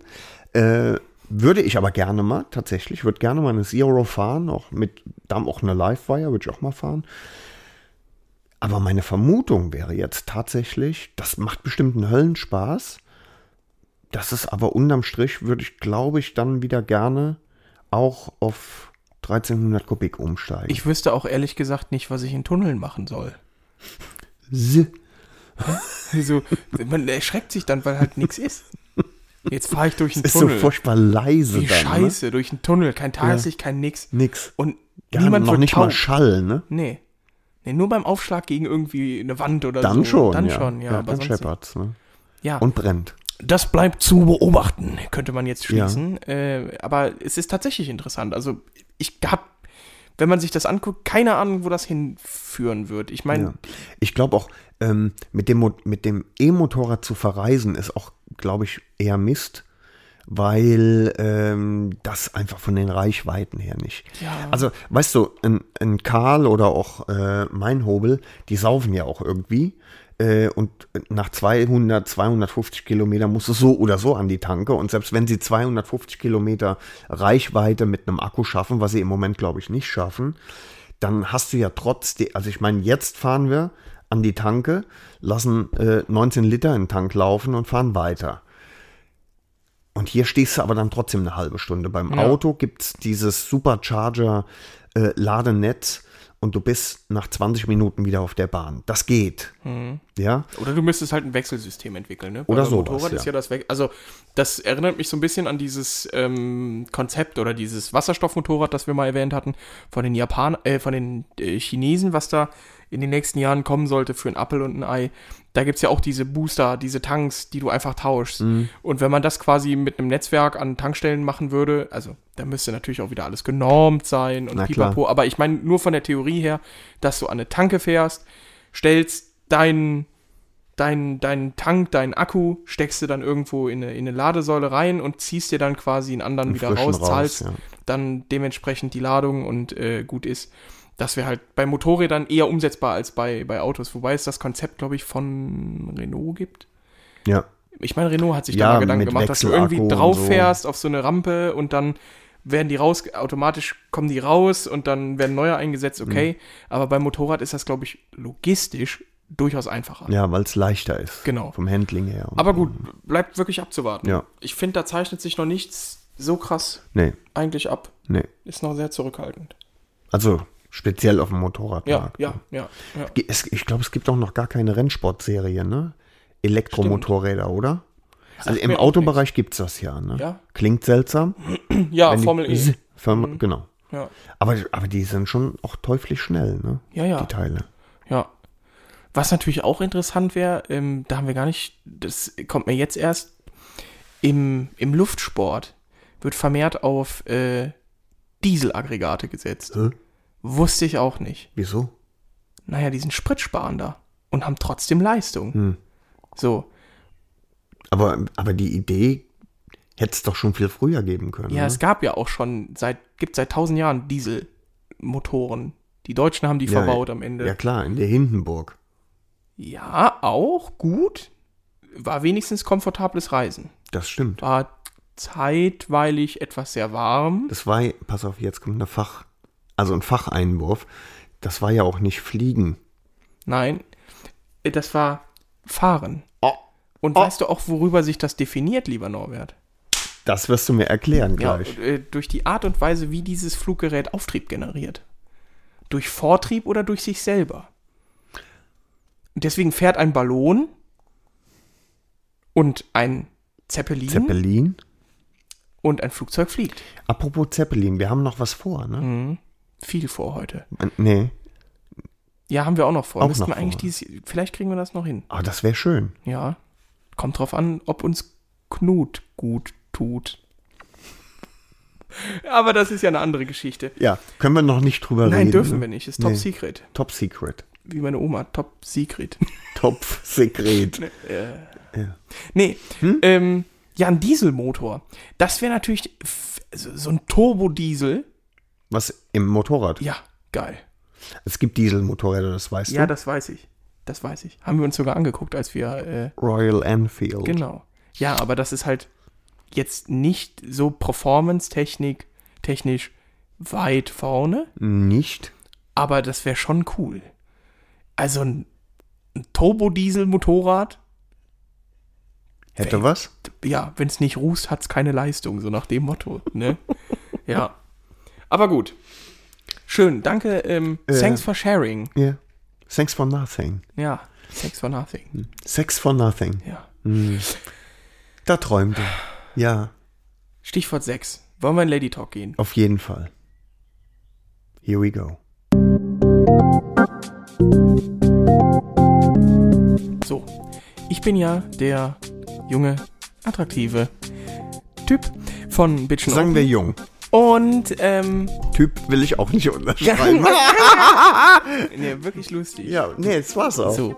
äh, würde ich aber gerne mal, tatsächlich, würde gerne mal eine Zero fahren, auch mit, dann auch eine Livewire, würde ich auch mal fahren. Aber meine Vermutung wäre jetzt tatsächlich, das macht bestimmt einen Höllenspaß. Das ist aber unterm Strich, würde ich, glaube ich, dann wieder gerne auch auf 1300 Kubik umsteigen. Ich wüsste auch ehrlich gesagt nicht, was ich in Tunneln machen soll. S- Also, man erschreckt sich dann, weil halt nichts ist. Jetzt fahre ich durch einen ist so Tunnel. furchtbar leise Wie dann. scheiße, durch einen Tunnel. Kein Tageslicht, kein nix. Ne? Nix. Und Gar niemand noch wird nicht mal taub. Schall, ne? Nee. Nee, nur beim Aufschlag gegen irgendwie eine Wand oder Dann so. schon, Dann ja. schon, ja. aber dann scheppert's, ne? ja. Und brennt. das bleibt zu beobachten, könnte man jetzt schließen. Äh, aber es ist tatsächlich interessant. Also ich habe, wenn man sich das anguckt, keine Ahnung, wo das hinführen wird. Ich meine, Ja. Ich glaube auch, ähm, mit dem mit dem E-Motorrad zu verreisen, ist auch, glaube ich, eher Mist, weil ähm, das einfach von den Reichweiten her nicht. Ja. Also, weißt du, ein, ein Karl oder auch äh, mein Hobel, die saufen ja auch irgendwie. Äh, und nach 200, 250 Kilometern musst du so oder so an die Tanke. Und selbst wenn sie 250 Kilometer Reichweite mit einem Akku schaffen, was sie im Moment, glaube ich, nicht schaffen, dann hast du ja trotzdem, also ich meine, jetzt fahren wir an die Tanke, lassen äh, 19 Liter in den Tank laufen und fahren weiter. Und hier stehst du aber dann trotzdem eine halbe Stunde. Beim Ja. Auto gibt es dieses Supercharger-Ladenetz und du bist nach 20 Minuten wieder auf der Bahn. Das geht. Ja, Oder du müsstest halt ein Wechselsystem entwickeln, ne? Oder sowas, Motorrad ist ja. ja das weg. Also, das erinnert mich so ein bisschen an dieses ähm, Konzept oder dieses Wasserstoffmotorrad, das wir mal erwähnt hatten, von den Japan äh, von den äh, Chinesen, was da in den nächsten Jahren kommen sollte für ein Apfel und ein Ei. Da gibt's ja auch diese Booster, diese Tanks, die du einfach tauschst. Mhm. Und wenn man das quasi mit einem Netzwerk an Tankstellen machen würde, also da müsste natürlich auch wieder alles genormt sein und Na klar. pipapo. Aber ich meine nur von der Theorie her, dass du an eine Tanke fährst, stellst deinen deinen dein Tank, deinen Akku steckst du dann irgendwo in eine, in eine Ladesäule rein und ziehst dir dann quasi einen anderen wieder frischen raus, raus, zahlst ja. dann dementsprechend die Ladung und äh, gut ist. Das wäre halt bei Motorrädern eher umsetzbar als bei, bei Autos, wobei es das Konzept, glaube ich, von Renault gibt. Ja. Ich meine, Renault hat sich Ja, da mal Gedanken gemacht, dass du irgendwie drauf so. fährst auf so eine Rampe und dann werden die raus, automatisch kommen die raus und dann werden neue eingesetzt, okay. Mhm. Aber beim Motorrad ist das, glaube ich, logistisch durchaus einfacher. Ja, weil es leichter ist. Genau. Vom Handling her. Aber gut, bleibt wirklich abzuwarten. Ja. Ich finde, da zeichnet sich noch nichts so krass Nee, eigentlich ab. nee. Ist noch sehr zurückhaltend. Also speziell auf dem Motorrad. Ja, ja, ja, ja. Es, ich glaube, es gibt auch noch gar keine Rennsportserie, ne? Elektromotorräder, oder? Also im Autobereich gibt es das ja, ne? Ja. Klingt seltsam. Ja, wenn die- Formel E. Firma, Genau. Ja. Aber, aber die sind schon auch teuflisch schnell, ne? Ja, ja. Die Teile. Ja. Was natürlich auch interessant wäre, ähm, da haben wir gar nicht, das kommt mir jetzt erst, im, im Luftsport wird vermehrt auf äh, Dieselaggregate gesetzt. Hä? Wusste ich auch nicht. Wieso? Naja, die sind spritsparender und haben trotzdem Leistung. Hm. So, Aber, aber die Idee hätte es doch schon viel früher geben können. ja, ne? es gab ja auch schon seit, gibt seit tausend Jahren Dieselmotoren. Die Deutschen haben die Ja, verbaut am Ende. Ja klar, in der Hindenburg. Ja, auch gut. War wenigstens komfortables Reisen. Das stimmt. War zeitweilig etwas sehr warm. Das war, pass auf, jetzt kommt eine Fach, also ein Facheinwurf. Das war ja auch nicht Fliegen. Nein, das war Fahren. Oh, Und Oh. weißt du auch, worüber sich das definiert, lieber Norbert? das wirst du mir erklären Ja, gleich. äh, durch die Art und Weise, wie dieses Fluggerät Auftrieb generiert. Durch Vortrieb oder durch sich selber. Und deswegen fährt ein Ballon und ein Zeppelin, Zeppelin. und ein Flugzeug fliegt. Apropos Zeppelin, wir haben noch was vor, ne? Mhm. Viel vor heute. Nee, Ja, haben wir auch noch vor. Auch Müssten wir eigentlich dieses, vielleicht kriegen wir das noch hin. aber das wäre schön. Ja. Kommt drauf an, ob uns Knut gut tut. Aber das ist ja eine andere Geschichte. Ja, können wir noch nicht drüber reden. Nein, dürfen ne? wir nicht. Ist top Nee. secret. Top Secret. Wie meine Oma, top secret. Top Secret. Ja. nee, Hm? ähm, ja, ein Dieselmotor. Das wäre natürlich so ein Turbodiesel. Was im Motorrad? Ja, geil. Es gibt Dieselmotorräder, das weißt Ja, du. das weiß ich. Das weiß ich. Haben wir uns sogar angeguckt, als wir äh, Royal Enfield. Genau. Ja, aber das ist halt jetzt nicht so Performance-Technik, technisch weit vorne, Nicht? aber das wäre schon cool. Also ein, ein Turbodiesel-Motorrad, Hätte Ey. was? ja, wenn es nicht rußt, hat es keine Leistung, so nach dem Motto, ne? ja. Aber gut. Schön, danke. Ähm, Äh. thanks for sharing. Ja. Thanks for nothing. Ja, thanks for nothing. Sex for nothing. Ja. Da träumt er. Ja, Stichwort 6. Wollen wir in Lady Talk gehen? auf jeden Fall. Here we go. So, ich bin ja der junge, attraktive Typ von Bitchen Sagen wir jung. Und, ähm, Typ will ich auch nicht unterschreiben. nee, wirklich lustig. ja, nee, das war's auch. So,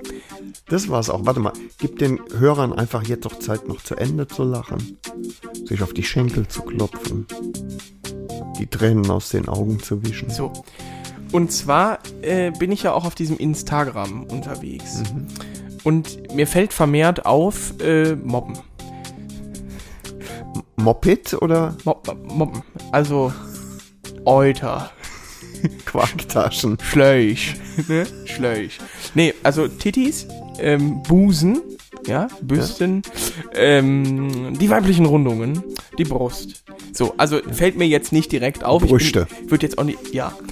Das war's auch. Warte mal, gib den Hörern einfach jetzt doch Zeit, noch zu Ende zu lachen, sich auf die Schenkel zu klopfen, die Tränen aus den Augen zu wischen. so. Und zwar äh, bin ich ja auch auf diesem Instagram unterwegs. Mhm. Und mir fällt vermehrt auf, äh, Mobben. Moped oder Mob Mobben. Also, Euter. Quarktaschen? Schläuch. ne? Schläuch. Nee, also Tittis, ähm, Busen, ja, Büsten, ähm, die weiblichen Rundungen, die Brust. So, also fällt mir jetzt nicht direkt auf. Brüste. Ich würde jetzt auch nicht, ja.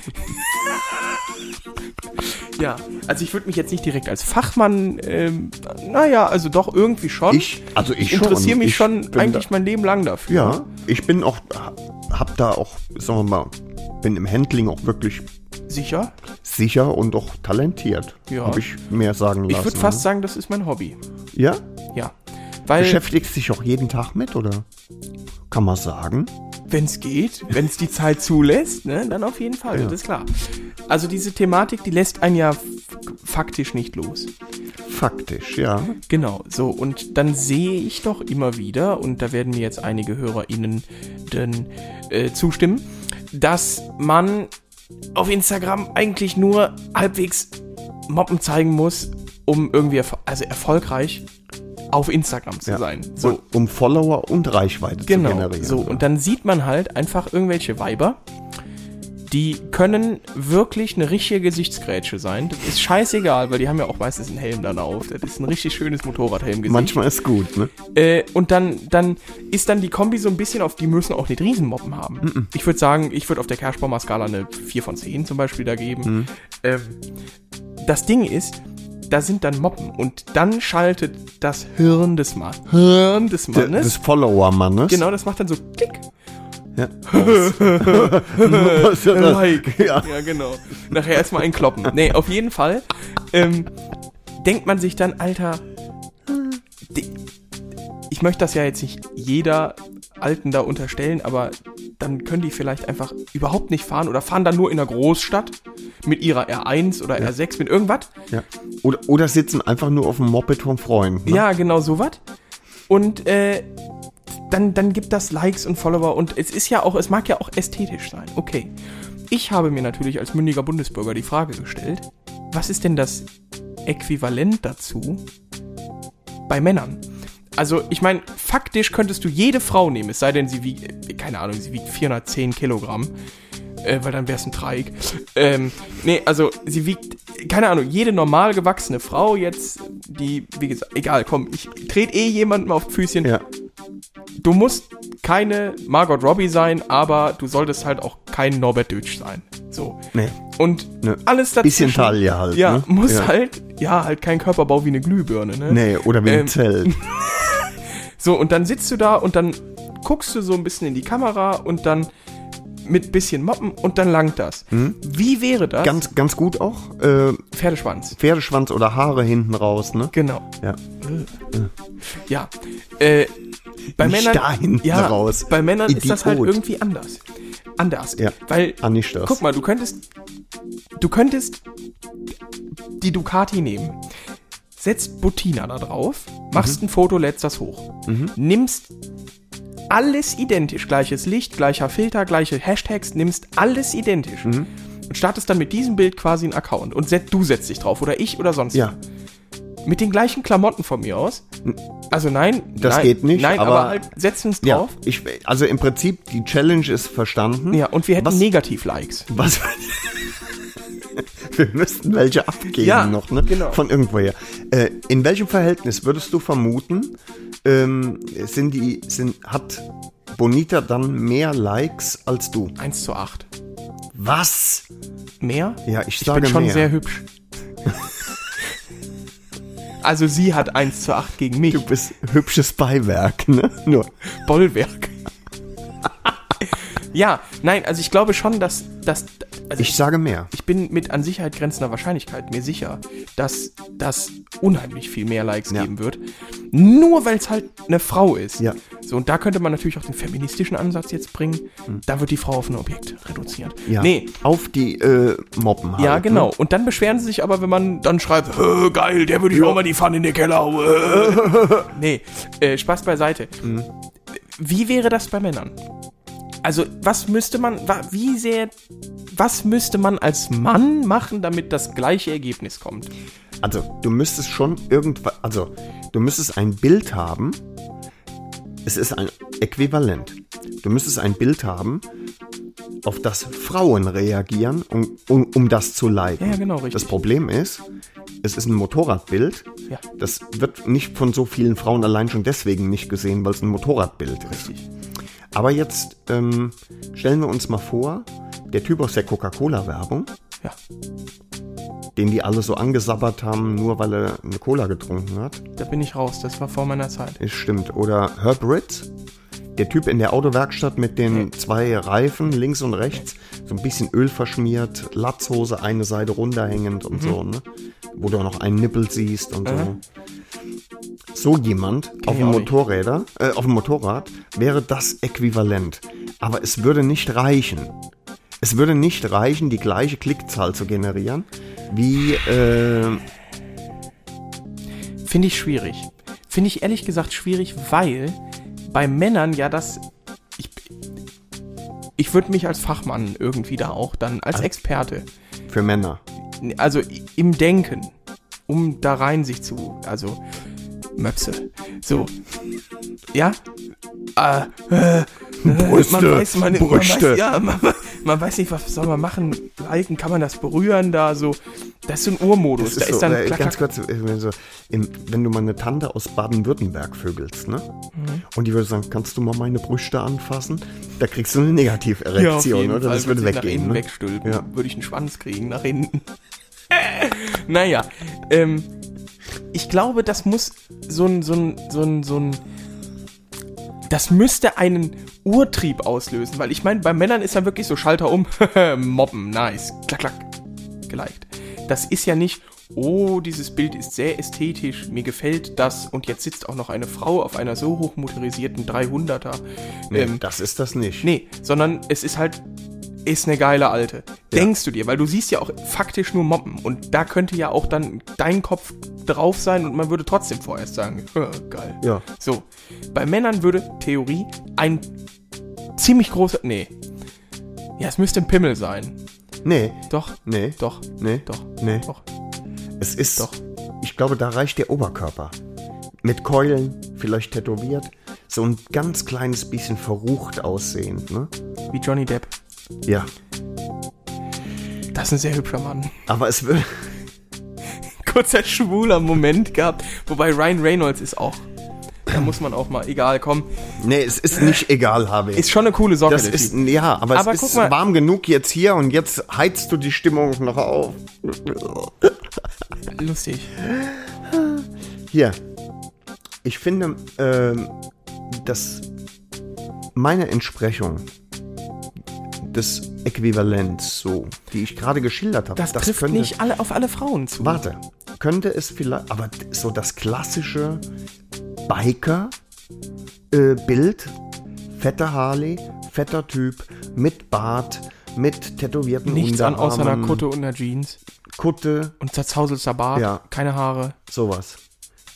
ja, also ich würde mich jetzt nicht direkt als Fachmann, ähm, naja, also doch irgendwie schon. Ich, also ich Ich interessiere mich Ich schon eigentlich mein Leben lang dafür. Ja, ich bin auch, hab da auch, sagen wir mal, bin im Handling auch wirklich Sicher? sicher und auch talentiert. Ja. Habe ich mehr sagen lassen. Ich würde fast sagen, das ist mein Hobby. Ja? Ja. Weil, Beschäftigst dich auch jeden Tag mit, oder? Kann man sagen. Wenn es geht, wenn es die Zeit zulässt, ne, dann auf jeden Fall, Ja. das ist klar. Also diese Thematik, die lässt einen ja faktisch nicht los. Faktisch, ja. Genau, so, und dann sehe ich doch immer wieder, und da werden mir jetzt einige HörerInnen denn, äh, zustimmen, dass man auf Instagram eigentlich nur halbwegs Moppen zeigen muss, um irgendwie erfo also erfolgreich auf Instagram zu ja. sein. So, So. Um Follower und Reichweite zu genau. generieren. So, und dann sieht man halt einfach irgendwelche Weiber, die können wirklich eine richtige Gesichtsgrätsche sein. Das ist scheißegal, weil die haben ja auch meistens einen Helm dann auf. Das ist ein richtig schönes Motorradhelmgesicht. Manchmal ist gut, ne? Äh, und dann, dann ist dann die Kombi so ein bisschen auf, die müssen auch nicht Riesenmoppen haben. Ich würde sagen, ich würde auf der Kerschbaumer-Skala eine 4 von 10 zum Beispiel da geben. Ähm, das Ding ist, da sind dann Moppen und dann schaltet das Hirn des Mannes. Hirn des Mannes. des Follower-Mannes. genau, das macht dann so Klick. Ja. Was ja das- Like. Ja. Ja, genau. Nachher erstmal ein Kloppen. Nee, auf jeden Fall ähm, denkt man sich dann, Alter, ich möchte das ja jetzt nicht jeder Alten da unterstellen, aber dann können die vielleicht einfach überhaupt nicht fahren oder fahren dann nur in einer Großstadt mit ihrer R1 oder R6 mit irgendwas. Ja. Oder, oder sitzen einfach nur auf dem Moped vom Freund. Ne? Ja, genau sowas. Und äh, dann, dann gibt das Likes und Follower und es ist ja auch, es mag ja auch ästhetisch sein. Okay. Ich habe mir natürlich als mündiger Bundesbürger die Frage gestellt, was ist denn das Äquivalent dazu bei Männern? Also, ich meine, faktisch könntest du jede Frau nehmen, es sei denn, sie wiegt, keine Ahnung, sie wiegt 410 Kilogramm, äh, weil dann wäre es ein Dreieck. Ähm, nee, also, sie wiegt, keine Ahnung, jede normal gewachsene Frau jetzt, die, wie gesagt, egal, komm, ich trete eh jemandem auf Füßchen. Ja. Du musst keine Margot Robbie sein, aber du solltest halt auch kein Norbert Dötsch sein. So. Nee. Und Ne. alles dazwischen. Bisschen Taille halt, Ja, ne? muss Ja. halt, ja, halt kein Körperbau wie eine Glühbirne, ne? Nee, oder wie ein Ähm, Zelt. So, und dann sitzt du da und dann guckst du so ein bisschen in die Kamera und dann mit bisschen Moppen und dann langt das. Wie wäre das? Ganz, ganz gut auch. Äh, Pferdeschwanz. Pferdeschwanz oder Haare hinten raus, ne? Genau. Ja. Ja. Äh, bei Nicht Männern. da hinten ja, raus. Bei Männern ist das halt Idiot. irgendwie anders. Anders. Ja. Weil, Ah, nicht das. guck mal, du könntest. Du könntest die Ducati nehmen. Setzt Butina da drauf, machst Mhm. ein Foto, lädst das hoch. Nimmst alles identisch, gleiches Licht, gleicher Filter, gleiche Hashtags, nimmst alles identisch. Mhm. Und startest dann mit diesem Bild quasi einen Account. Und set, du setzt dich drauf oder ich oder sonst Ja. Mit den gleichen Klamotten von mir aus. Also nein, Das nein, geht nicht, Nein, aber, aber- halt setzen uns Ja, drauf. ich, also im Prinzip, die Challenge ist verstanden. Ja, und wir hätten Was- Negativ-Likes. Was? Wir müssten welche abgeben Ja, noch, ne? genau. Von irgendwoher. Äh, in welchem Verhältnis würdest du vermuten, ähm, sind die, sind, hat Bonita dann mehr Likes als du? 1 zu 8. Was? Mehr? Ja, ich Ich sage bin schon mehr. sehr hübsch. also sie hat 1 zu 8 gegen mich. Du bist hübsches Beiwerk, ne? Nur. Bollwerk. Ja, nein, also ich glaube schon, dass, dass also Ich sage mehr. ich bin mit an Sicherheit grenzender Wahrscheinlichkeit mir sicher, dass das unheimlich viel mehr Likes Ja. geben wird. Nur weil es halt eine Frau ist. Ja. So, und da könnte man natürlich auch den feministischen Ansatz jetzt bringen. Da wird die Frau auf ein Objekt reduziert. Hm. Ja. Nee, Auf die äh, Moppen halt. ja, genau. Ne? Und dann beschweren sie sich aber, wenn man dann schreibt, "Hö, geil, der würde ich auch mal die Pfanne in den Keller hauen. nee, äh, Spaß beiseite. Mhm. Wie wäre das bei Männern? Also, was müsste man, wie sehr, was müsste man als Mann machen, damit das gleiche Ergebnis kommt? Also, du müsstest schon irgendwas, also, du müsstest ein Bild haben. Es ist ein Äquivalent. Du müsstest ein Bild haben, auf das Frauen reagieren, um, um, um das zu liken. Ja, genau, richtig. Das Problem ist, es ist ein Motorradbild. Ja. Das wird nicht von so vielen Frauen allein schon deswegen nicht gesehen, weil es ein Motorradbild ist. Richtig. Aber jetzt ähm, stellen wir uns mal vor, der Typ aus der Coca-Cola-Werbung, Ja, den die alle so angesabbert haben, nur weil er eine Cola getrunken hat. da bin ich raus. Das war vor meiner Zeit. Es stimmt. Oder Herb Ritz, der Typ in der Autowerkstatt mit den zwei Reifen links und rechts, so ein bisschen Öl verschmiert, Latzhose, eine Seite runterhängend und so, ne? Wo du auch noch einen Nippel siehst und so. So jemand auf dem. Motorräder, äh, auf dem Motorrad wäre das äquivalent. Aber es würde nicht reichen. Es würde nicht reichen, die gleiche Klickzahl zu generieren, wie äh, Finde ich schwierig. Finde ich ehrlich gesagt schwierig, weil bei Männern ja das. Ich, ich würde mich als Fachmann irgendwie da auch dann als Experte, für Männer. also im Denken, um da rein sich zu. Also, Möpse. So. Ja? Äh, äh, Brüste, man weiß, man, man Brüste. weiß, ja, man, man weiß nicht, was soll man machen. Liken, kann man das berühren da so. Das ist so ein Urmodus. da so, ist dann äh, ganz kurz, äh, wenn, so, im, wenn du mal eine Tante aus Baden-Württemberg vögelst, ne? Mhm. Und die würde sagen, kannst du mal meine Brüste anfassen? Da kriegst du eine Ja, Negativerektion, jeden oder? Fall Das würde nach weggehen. innen Ne? wegstülpen. Ja. Würde ich einen Schwanz kriegen, nach hinten. naja, ähm, ich glaube, das muss so ein, so ein, so ein, so ein, das müsste einen Urtrieb auslösen, weil ich meine, bei Männern ist ja wirklich so Schalter um, mobben, nice, klack, klack, geliked. Das ist ja nicht, oh, dieses Bild ist sehr ästhetisch, mir gefällt das und jetzt sitzt auch noch eine Frau auf einer so hochmotorisierten 300er. Nee, Ähm, das ist das nicht. Nee, sondern es ist halt, ist eine geile Alte. Denkst du dir, weil du siehst ja auch faktisch nur Moppen und da könnte ja auch dann dein Kopf drauf sein und man würde trotzdem vorerst sagen, äh, geil. Ja. So, bei Männern würde Theorie ein ziemlich großer, nee, ja, es müsste ein Pimmel sein. Nee, Doch, nee, doch, nee, doch, nee. doch. Es ist Doch. Ich glaube, da reicht der Oberkörper. Mit Keulen, vielleicht tätowiert, so ein ganz kleines bisschen verrucht aussehend, ne? Wie Johnny Depp. Ja. Das ist ein sehr hübscher Mann. Aber es will. kurzer schwuler Moment gehabt. Wobei Ryan Reynolds ist auch. Da muss man auch mal, egal, komm. Nee, es ist nicht egal, habe ich. Ist schon eine coole Socke. das ist, Typ. ja, aber, Aber es ist mal- warm genug jetzt hier und jetzt heizt du die Stimmung noch auf. lustig. Hier. Ich finde, ähm, dass meine Entsprechung des Äquivalents, so, die ich gerade geschildert habe, Das, trifft könnte, nicht alle, auf alle Frauen zu. Warte, könnte es vielleicht, aber so das klassische Biker-Bild, fetter Harley, fetter Typ, mit Bart, mit tätowierten Nichts an Unterarmen, außer einer Kutte und einer Jeans. Kutte, Und zerzauselter Bart, Ja. keine Haare. sowas.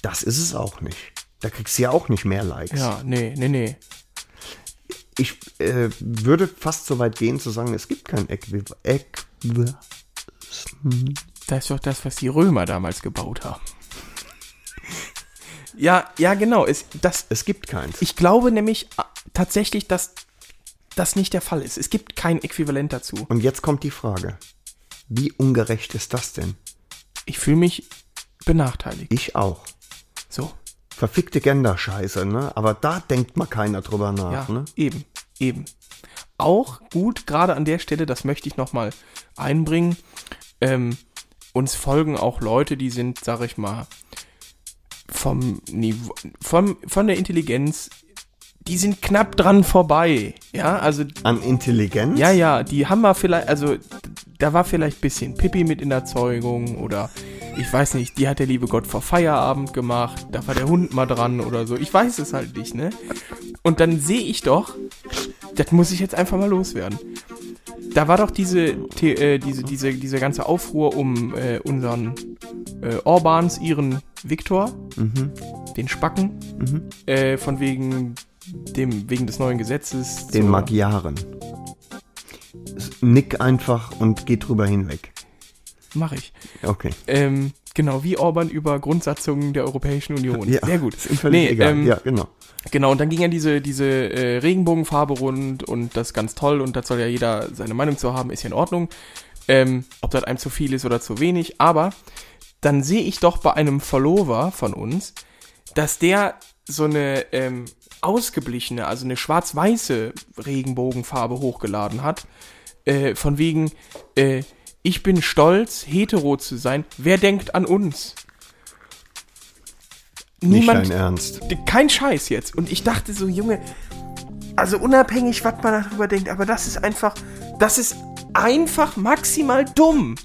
Das ist es auch nicht. Da kriegst du ja auch nicht mehr Likes. Ja, nee, nee, nee. Ich äh, würde fast so weit gehen zu sagen, es gibt kein Äquivalent. Äqui Das ist doch das, was die Römer damals gebaut haben. ja, ja, genau. Es, das, es gibt keins. ich glaube nämlich äh, tatsächlich, dass das nicht der Fall ist. Es gibt kein Äquivalent dazu. Und jetzt kommt die Frage. Wie ungerecht ist das denn? Ich fühle mich benachteiligt. Ich auch. So. Verfickte Gender-Scheiße, ne? Aber da denkt mal keiner drüber nach, Ja, ne? eben, eben. Auch gut, gerade an der Stelle, das möchte ich nochmal einbringen. Ähm, uns folgen auch Leute, die sind, sag ich mal, vom Niveau, vom, von der Intelligenz, die sind knapp dran vorbei. Ja, also, An Intelligenz? ja, ja, die haben wir vielleicht, also, da war vielleicht ein bisschen Pippi mit in der Zeugung oder ich weiß nicht, die hat der liebe Gott vor Feierabend gemacht, da war der Hund mal dran oder so. Ich weiß es halt nicht, ne? Und dann sehe ich doch, das muss ich jetzt einfach mal loswerden. Da war doch diese, äh, diese, diese, diese ganze Aufruhr um äh, unseren äh, Orbans, ihren Viktor, den Spacken, äh, von wegen dem, wegen des neuen Gesetzes. Den Magyaren. Nick einfach und geh drüber hinweg. Mach ich. Okay. Ähm, genau, wie Orban über Grundsatzungen der Europäischen Union. Ja, Sehr gut. Ist völlig Nee, egal. ähm, ja, genau. Genau, und dann ging ja diese, diese äh, Regenbogenfarbe rund und das ganz toll und da soll ja jeder seine Meinung zu haben, ist ja in Ordnung. Ähm, ob das einem zu viel ist oder zu wenig, aber dann sehe ich doch bei einem Follower von uns, dass der so eine ähm, ausgeblichene, also eine schwarz-weiße Regenbogenfarbe hochgeladen hat. Äh, von wegen, äh, ich bin stolz, hetero zu sein. Wer denkt an uns? Nicht dein Ernst. kein Scheiß jetzt. Und ich dachte so, Junge, also unabhängig, was man darüber denkt, aber das ist einfach, das ist einfach maximal dumm.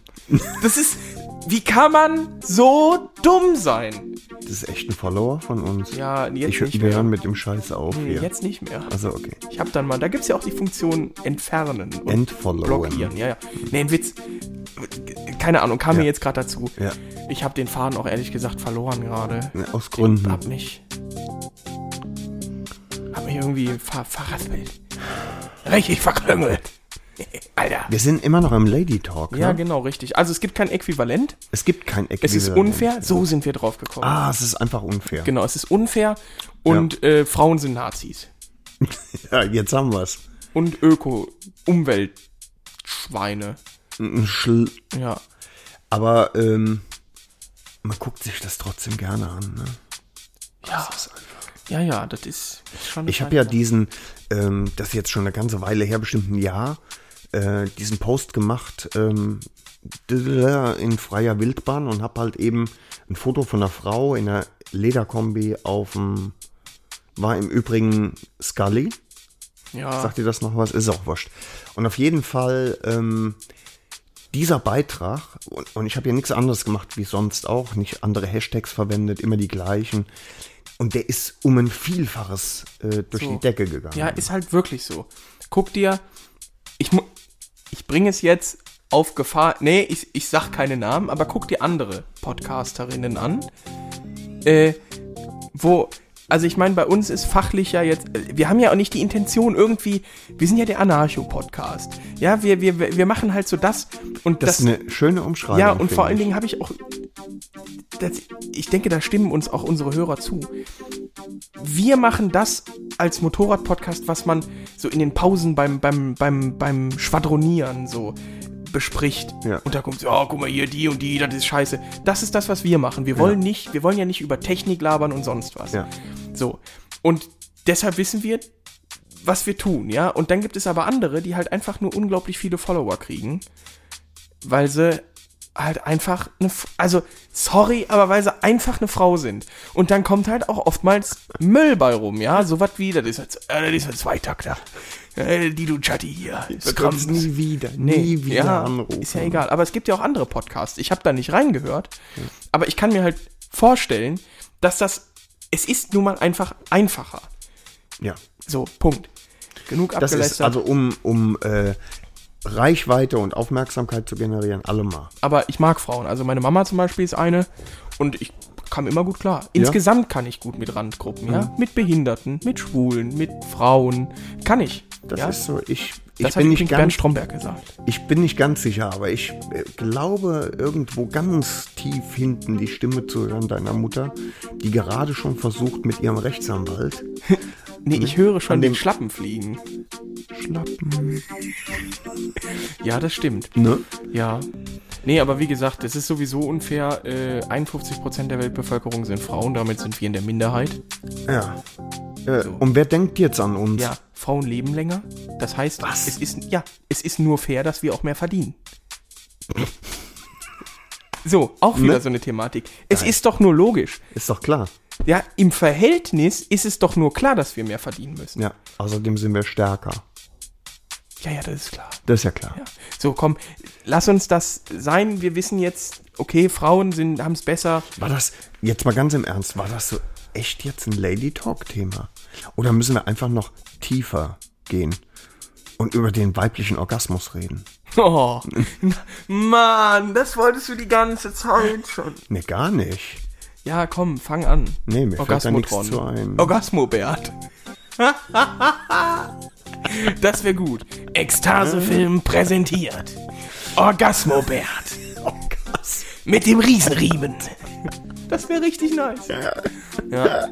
Das ist, Wie kann man so dumm sein? Das ist echt ein Follower von uns. Ja, jetzt ich, nicht wir mehr. hören mit dem Scheiß auf Nee, hier. jetzt nicht mehr. Also okay. Ich hab dann mal, da gibt's ja auch die Funktion entfernen und Entfollowen. blockieren. Ja, ja. Nee, ein Witz. Keine Ahnung, kam Ja. mir jetzt gerade dazu. Ja. Ich habe den Faden auch ehrlich gesagt verloren gerade. Aus Gründen. Hab mich. Hab mich irgendwie ver verraspelt. Richtig verklüngelt. Alter. Wir sind immer noch im Lady Talk. Ja, ne? genau, richtig. Also es gibt kein Äquivalent. Es gibt kein Äquivalent. Es ist unfair. So sind wir drauf gekommen. Ah, es ist einfach unfair. Genau, es ist unfair und äh, Frauen sind Nazis. Ja, jetzt haben wir's. Und Öko, Umweltschweine. Ein Schl Ja. Aber ähm, man guckt sich das trotzdem gerne an. Ne? Ja. Ja, ja, das ist schon. Ich habe ja diesen, ähm, das ist jetzt schon eine ganze Weile her, bestimmt ein Jahr, äh, diesen Post gemacht ähm, in freier Wildbahn und habe halt eben ein Foto von einer Frau in einer Lederkombi auf dem, war im Übrigen Scully. Ja. Sagt ihr das noch was? Ist auch wurscht. Und auf jeden Fall ähm, dieser Beitrag, und, und ich habe ja nichts anderes gemacht wie sonst auch, nicht andere Hashtags verwendet, immer die gleichen. Und der ist um ein Vielfaches äh, durch So. die Decke gegangen. Ja, ist halt wirklich so. Guck dir, ich, ich bringe es jetzt auf Gefahr, nee, ich, ich sag keine Namen, aber guck dir andere Podcasterinnen an, äh, wo, also ich meine, bei uns ist fachlich ja jetzt, äh, wir haben ja auch nicht die Intention irgendwie, wir sind ja der Anarcho-Podcast. Ja, wir, wir, wir machen halt so das und das, das, ist eine schöne Umschreibung. ja, und vor allen. Dingen habe ich auch, das, ich denke, da stimmen uns auch unsere Hörer zu. Wir machen das als Motorrad-Podcast, was man so in den Pausen beim, beim, beim, beim Schwadronieren so bespricht. Ja. Und da kommt so, oh, guck mal hier, die und die, das ist scheiße. Das ist das, was wir machen. Wir wollen nicht, wir wollen ja nicht über Technik labern und sonst was. Ja. So. Und deshalb wissen wir, was wir tun, ja. Und dann gibt es aber andere, die halt einfach nur unglaublich viele Follower kriegen, weil sie halt einfach eine, also sorry, aber weil sie einfach eine Frau sind. Und dann kommt halt auch oftmals Müll bei rum, ja. So was wie, das ist halt, das ist ein Zweitakter. Äh, die hier. Ist können es Krams. nie wieder, Nee, nie wieder ja, anrufen. Ist ja egal. Aber es gibt ja auch andere Podcasts. Ich habe da nicht reingehört. Aber ich kann mir halt vorstellen, dass das, es ist nun mal einfach einfacher. Ja. So, Punkt. Genug Das abgelästert. ist also um, um äh, Reichweite und Aufmerksamkeit zu generieren, allemal. aber ich mag Frauen. Also meine Mama zum Beispiel ist eine und ich kam immer gut klar. Insgesamt kann ich gut mit Randgruppen, ja. Mit Behinderten, mit Schwulen, mit Frauen. Kann ich. Das ja? ist so, ich, ich das hat bin nicht übrigens Bernd ganz Stromberg gesagt. Ich bin nicht ganz sicher, aber ich äh, glaube irgendwo ganz tief hinten die Stimme zu hören deiner Mutter, die gerade schon versucht mit ihrem Rechtsanwalt Nee, ich höre schon den Schlappen fliegen. Schlappen. Ja, das stimmt. Ne? Ja. Nee, aber wie gesagt, es ist sowieso unfair. Äh, 51% der Weltbevölkerung sind Frauen, damit sind wir in der Minderheit. Ja. Äh, Und wer denkt jetzt an uns? Ja, Frauen leben länger. Das heißt, Was? es ist ja, es ist nur fair, dass wir auch mehr verdienen. So, auch wieder Ne? so eine Thematik. Es ist doch nur logisch. Ist doch klar. Ja, im Verhältnis ist es doch nur klar, dass wir mehr verdienen müssen. Ja. Außerdem sind wir stärker. Ja, ja, das ist klar. Das ist ja klar. Ja. So, komm, lass uns das sein. Wir wissen jetzt, okay, Frauen sind haben es besser. War das, jetzt mal ganz im Ernst, war das so echt jetzt ein Lady Talk-Thema? Oder müssen wir einfach noch tiefer gehen und über den weiblichen Orgasmus reden? Oh, Mann, das wolltest du die ganze Zeit schon. Ne, gar nicht. Ja, komm, fang an. Nee, mir fällt da nichts zu ein. Orgasmobert. das wäre gut. Ektasefilm präsentiert. Orgasmobert. Mit dem Riesenriemen. Das wäre richtig nice. Ja.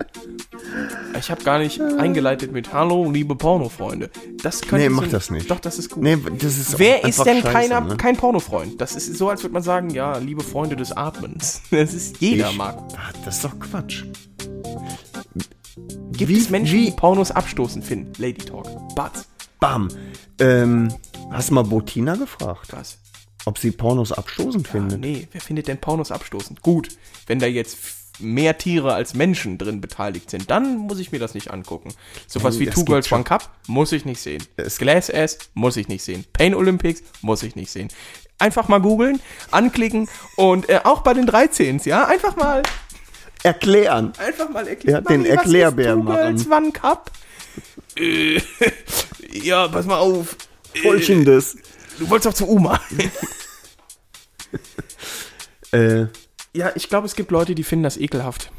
Ich habe gar nicht eingeleitet mit Hallo, liebe Pornofreunde. Das könnte Nee, mach so- das nicht. Doch, das ist gut. Nee, das ist Wer ist denn scheiße, keiner, ne? kein Pornofreund? Das ist so, als würde man sagen, ja, liebe Freunde des Atmens. Das ist jeder Ich- mag. Ah, Das ist doch Quatsch. Gibt Wie- es Menschen, wie- die Pornos abstoßend finden? Lady Talk. Batz. Bam. Ähm, hast du mal Botina gefragt, Was? ob sie Pornos abstoßend Ah, findet? nee, wer findet denn Pornos abstoßend? Gut, wenn da jetzt mehr Tiere als Menschen drin beteiligt sind, dann muss ich mir das nicht angucken. Sowas Nee, wie Two Girls. One Cup muss ich nicht sehen. Es- Glass Ass muss ich nicht sehen. Pain Olympics muss ich nicht sehen. Einfach mal googeln, anklicken und äh, auch bei den 13s, ja, einfach mal Erklären. Einfach mal erklären. Ja, den Mami, was Erklärbär Girls machen. One Cup? Äh, ja, pass mal auf. Äh, Folgendes. du wolltest doch zu Oma. Äh, Ja, ich glaube, es gibt Leute, die finden das ekelhaft.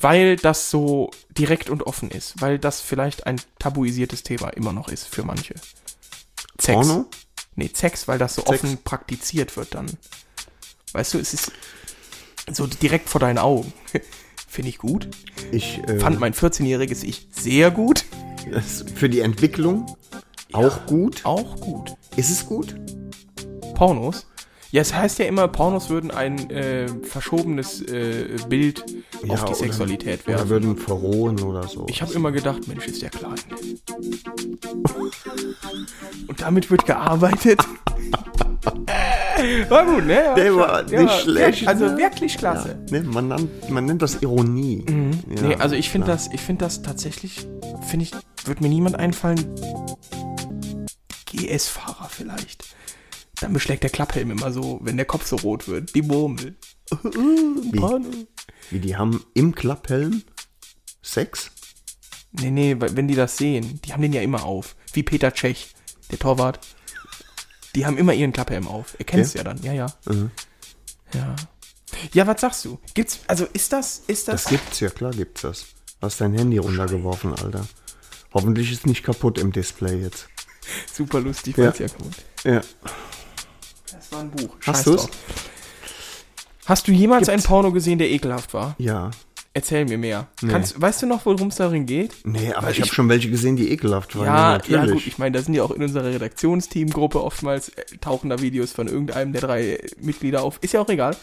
Weil das so direkt und offen ist. Weil das vielleicht ein tabuisiertes Thema immer noch ist für manche. Sex. Porno? Nee, Sex, weil das so Sex. offen praktiziert wird dann. Weißt du, es ist so direkt vor deinen Augen. Finde ich gut. Ich äh, Fand mein 14-jähriges Ich sehr gut. das für die Entwicklung auch gut. Auch gut. Ist es gut? Pornos? Ja, es heißt ja immer, Pornos würden ein äh, verschobenes äh, Bild auf die oder- Sexualität Oder werfen. würden verrohen oder so. Ich habe immer gedacht, Mensch, ist der klein. Und damit wird gearbeitet. War gut, ne? Ja, Der war nicht war schlecht, Also wirklich klasse. ne, man, nennt, man nennt das Ironie. Ja, Mhm. nee, also ich finde das, ich finde das tatsächlich, finde ich, wird mir niemand einfallen. GS-Fahrer vielleicht. Dann beschlägt der Klapphelm immer so, wenn der Kopf so rot wird. Die Murmel. Porno. Wie die haben im Klapphelm Sex? Nee, nee, weil- wenn die das sehen, die haben den ja immer auf. Wie Peter Tschech, der Torwart. Die haben immer ihren Klapphelm auf. Er kennt's ja? Ja? dann, ja, ja. Mhm. Ja. Ja, was sagst du? Gibt's, also ist das, ist das, Das gibt's, ja klar gibt's das. Hast dein Handy runtergeworfen, Alter. Hoffentlich ist nicht kaputt im Display jetzt. super lustig, Ja. weil's ja kaputt. Ja. Das war ein Buch. Hast Scheiß du's? drauf. Hast du jemals Gibt's. einen Porno gesehen, der ekelhaft war? Ja. Erzähl mir mehr. Nee. Kannst, weißt du noch, worum es darin geht? Nee, aber Weil ich habe ich- schon welche gesehen, die ekelhaft waren. Ja, ja, natürlich. gut, ich meine, da sind ja auch in unserer Redaktionsteamgruppe oftmals äh, tauchen da Videos von irgendeinem der drei Mitglieder auf. Ist ja auch egal.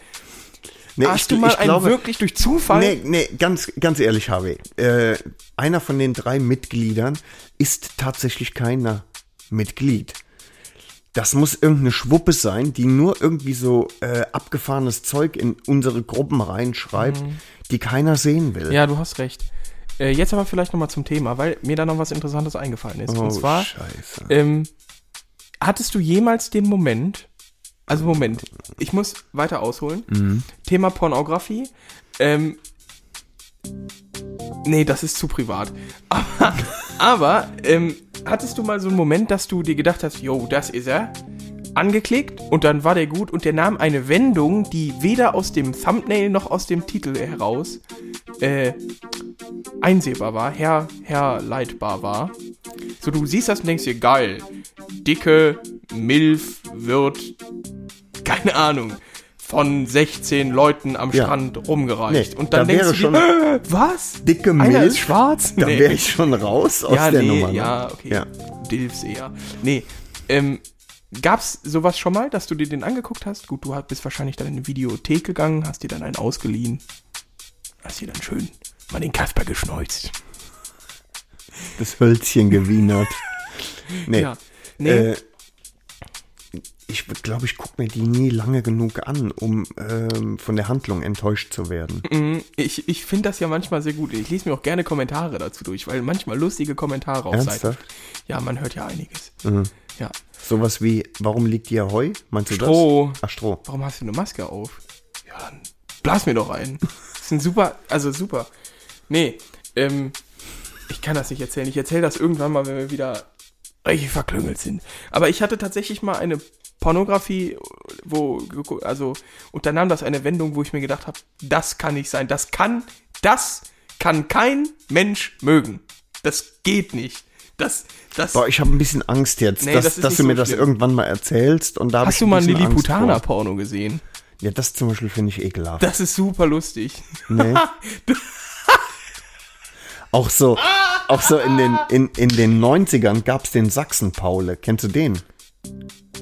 nee, Hast ich, du mal ich einen glaube, wirklich durch Zufall? Nee, nee, ganz, ganz ehrlich, Harvey. Äh, einer von den drei Mitgliedern ist tatsächlich keiner Mitglied. Das muss irgendeine Schwuppe sein, die nur irgendwie so äh, abgefahrenes Zeug in unsere Gruppen reinschreibt, die keiner sehen will. Mhm. Ja, du hast recht. Äh, jetzt aber vielleicht nochmal zum Thema, weil mir da noch was Interessantes eingefallen ist. oh, Und zwar, Scheiße. ähm, hattest du jemals den Moment, also Moment, ich muss weiter ausholen. Mhm. Thema Pornografie. Ähm, nee, das ist zu privat. Aber, aber ähm, hattest du mal so einen Moment, dass du dir gedacht hast, yo, das ist er? Angeklickt und dann war der gut und der nahm eine Wendung, die weder aus dem Thumbnail noch aus dem Titel heraus äh, einsehbar war, her, herleitbar war. So, du siehst das und denkst dir, geil, dicke Milf wird, keine Ahnung, von 16 Leuten am Ja. Strand rumgereicht. Nee, und dann da denkst du schon dir, äh, was? Dicke Einer Milch? ist schwarz? Da Nee. wäre ich schon raus aus ja, der nee, Nummer. ne? ja, okay. Ja. Dilfs eher. Nee, ähm, gab's sowas schon mal, dass du dir den angeguckt hast? Gut, du bist wahrscheinlich dann in eine Videothek gegangen, hast dir dann einen ausgeliehen, hast dir dann schön mal den Kasper geschneuzt. Das Hölzchen gewienert. Nee. Ja. Nee, Äh, ich glaube, ich gucke mir die nie lange genug an, um ähm, von der Handlung enttäuscht zu werden. mm, ich, ich finde das ja manchmal sehr gut. Ich lese mir auch gerne Kommentare dazu durch, weil manchmal lustige Kommentare auf Seiten. Ernsthaft? Ja, man hört ja einiges. Mhm. Ja. Sowas wie, warum liegt hier Heu? Meinst du Stroh. das? Ach, Stroh. Warum hast du eine Maske auf? Ja, dann blas mir doch ein. Das ist ein super, also super. Nee, ähm, ich kann das nicht erzählen. Ich erzähle das irgendwann mal, wenn wir wieder richtig verklüngelt sind. Aber ich hatte tatsächlich mal eine Pornografie, wo, also, und dann nahm das eine Wendung, wo ich mir gedacht habe, das kann nicht sein. Das kann, das kann kein Mensch mögen. Das geht nicht. Das, das. Boah, ich habe ein bisschen Angst jetzt, Nee, dass, das dass du so mir das schlimm. irgendwann mal erzählst. Und da Hast du mal ein. Lilliputaner-Porno gesehen? Ja, das zum Beispiel finde ich ekelhaft. Das ist super lustig. Nee. auch so, auch so in den, in, in den 90ern gab's den Sachsen-Paule. Kennst du den?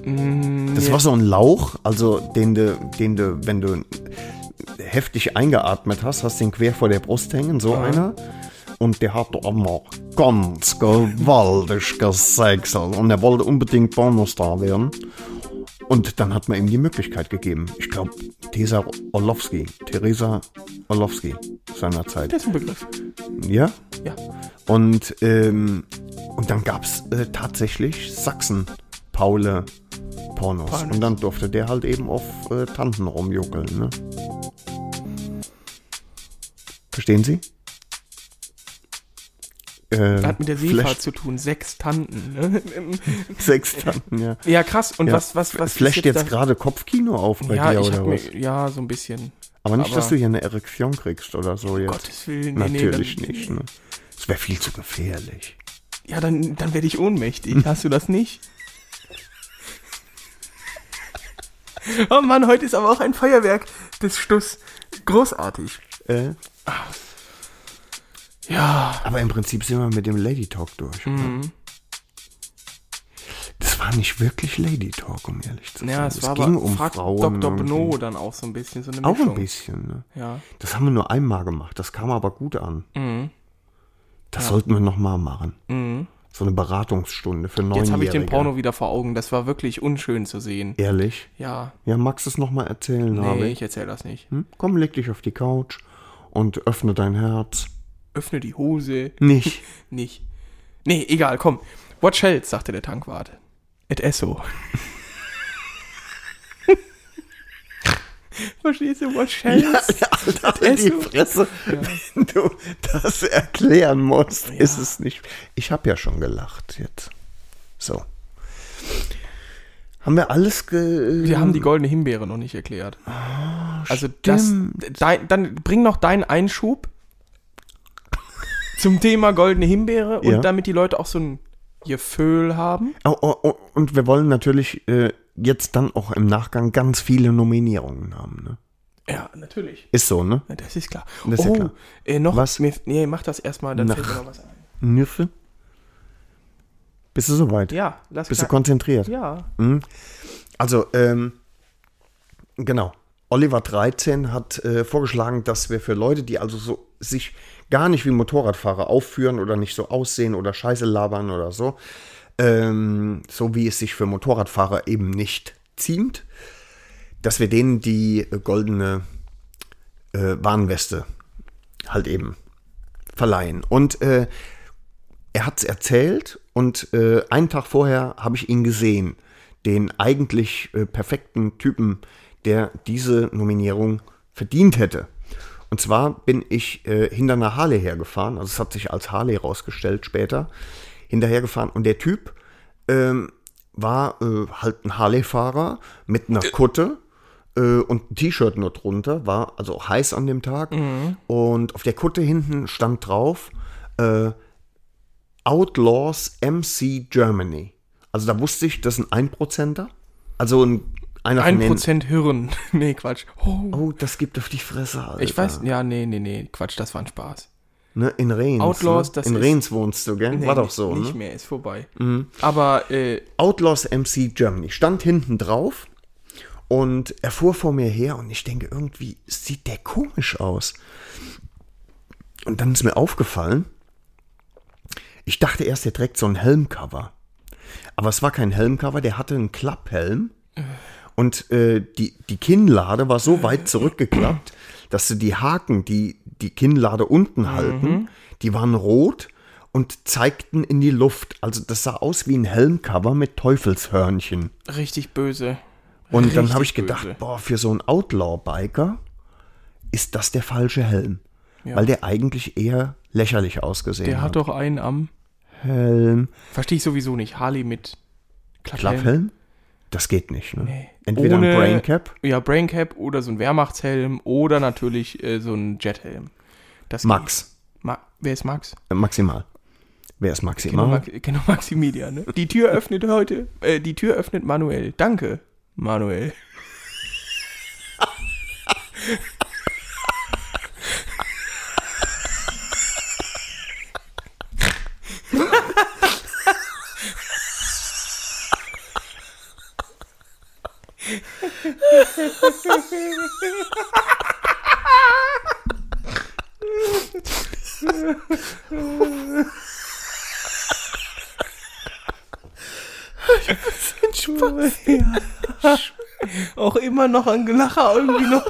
Mm, Das war so ein Lauch, also den du, den du, wenn du heftig eingeatmet hast, hast den quer vor der Brust hängen, so einer. Und der hat immer ganz gewaltig gesexelt. Und er wollte unbedingt Pornostar werden. Und dann hat man ihm die Möglichkeit gegeben. Ich glaube, Theresa Orlowski. Theresa Orlowski. seinerzeit. Das ist ein Begriff. Ja? Ja. Und, ähm, und dann gab es äh, tatsächlich Sachsen-Paule Pornos. Pornos. Und dann durfte der halt eben auf äh, Tanten rumjuckeln. Ne? Verstehen Sie? Äh, Hat mit der Flash- Seefahrt zu tun. Sechs Tanten. Ne? Sechs Tanten, ja. ja, krass. Und ja. was, was, was Flasht jetzt da- gerade Kopfkino auf bei Ja, dir oder was? mir, ja, so ein bisschen. aber nicht, dass aber- du hier eine Erektion kriegst oder so jetzt. Gottes Willen. Nee, Natürlich nee, nicht. Ne? Das wäre viel zu gefährlich. Ja, dann, dann werde ich ohnmächtig. Hast du das nicht? Oh Mann, heute ist aber auch ein Feuerwerk des Stuss. Großartig. Äh, Ja. aber im Prinzip sind wir mit dem Lady Talk durch. Mhm. Das war nicht wirklich Lady Talk, um ehrlich zu sein. Ja, es, war ging um Frag Frauen. Dr. Bno dann auch so ein bisschen. So eine Auch ein bisschen. Ne? Ja. Das haben wir nur einmal gemacht. Das kam aber gut an. Mhm. Das sollten wir nochmal machen. Mhm. So eine Beratungsstunde für Neunjährige. Jetzt habe ich den Porno wieder vor Augen. Das war wirklich unschön zu sehen. Ehrlich? Ja. Ja, magst du es nochmal erzählen, Nee, Harvey? ich erzähle das nicht. Hm? Komm, leg dich auf die Couch und öffne dein Herz. Öffne die Hose. Nicht. Nicht. Nee, egal, komm. What shells, sagte der Tankwart. Et esso. Verstehst du, what shells? Alter, halt die Esso. Fresse. Wenn du das erklären musst, ist es nicht. Ich habe ja schon gelacht jetzt. So. Haben wir alles ge. Wir haben die goldene Himbeere noch nicht erklärt. also das, dein, dann bring noch deinen Einschub zum Thema goldene Himbeere und Ja. damit die Leute auch so ein Gefühl haben. Oh, oh, oh, und wir wollen natürlich äh, jetzt dann auch im Nachgang ganz viele Nominierungen haben. Ne? Ja, natürlich. Ist so, ne? Ja, Das ist klar. Das ist ja oh, klar. Äh, noch Was? Mir, nee, mach das erstmal, dann Nach- fällt mir noch was ein. Nüffe? Bist du soweit? Ja, lass Bist du konzentriert? Ja. Also, ähm, genau. Oliver 13 hat äh, vorgeschlagen, dass wir für Leute, die also so sich gar nicht wie Motorradfahrer aufführen oder nicht so aussehen oder Scheiße labern oder so, ähm, so wie es sich für Motorradfahrer eben nicht ziemt, dass wir denen die goldene äh, Warnweste halt eben verleihen. Und äh, er hat es erzählt und äh, einen Tag vorher habe ich ihn gesehen, den eigentlich äh, perfekten Typen, der diese Nominierung verdient hätte. Und zwar bin ich äh, hinter einer Harley hergefahren, also es hat sich als Harley rausgestellt später, hinterhergefahren und der Typ ähm, war äh, halt ein Harley-Fahrer mit einer Kutte äh, und ein T-Shirt nur drunter, war also auch heiß an dem Tag. Und auf der Kutte hinten stand drauf äh, Outlaws MC Germany. Also da wusste ich, das ist ein Einprozenter. Also ein, einer Ein von den... Prozent Hirn. nee, Quatsch. Oh. Oh, das gibt auf die Fresse, Alter. Ich weiß, ja, nee, nee, nee, Quatsch, das war ein Spaß. Ne, in Rehns. Outlaws, ne? das In ist- Rehns wohnst du, gell? Nee, War doch so, Nicht ne? Mhm. mehr, ist vorbei. Aber, äh, Outlaws MC Germany. Stand hinten drauf und er fuhr vor mir her und ich denke, irgendwie sieht der komisch aus. Und dann ist mir aufgefallen, ich dachte erst, der trägt so ein Helmcover. Aber es war kein Helmcover, der hatte einen Klapphelm. Und äh, die, die Kinnlade war so weit zurückgeklappt, dass sie die Haken, die die Kinnlade unten halten, die waren rot und zeigten in die Luft. Also das sah aus wie ein Helmcover mit Teufelshörnchen. richtig böse. Und dann habe Richtig ich gedacht, böse. boah, für so einen Outlaw-Biker ist das der falsche Helm. Ja. Weil der eigentlich eher lächerlich ausgesehen Der hat. hat doch einen am. Helm. Verstehe ich sowieso nicht. Harley mit Klapphelm. Klapphelm? Das geht nicht, ne? Nee. Entweder Ohne- ein Braincap, Ja, Braincap oder so ein Wehrmachtshelm oder natürlich äh, so ein Jethelm. Das Max. Ma Wer ist Max? Äh, Maximal. Wer ist Genau, maximal? Max genau Maximilian. Ne? Die Tür öffnet heute. Äh, die Tür öffnet Manuel. Danke, Manuel. ich bin Spaß. Ja. Auch immer noch ein Gelacher irgendwie noch.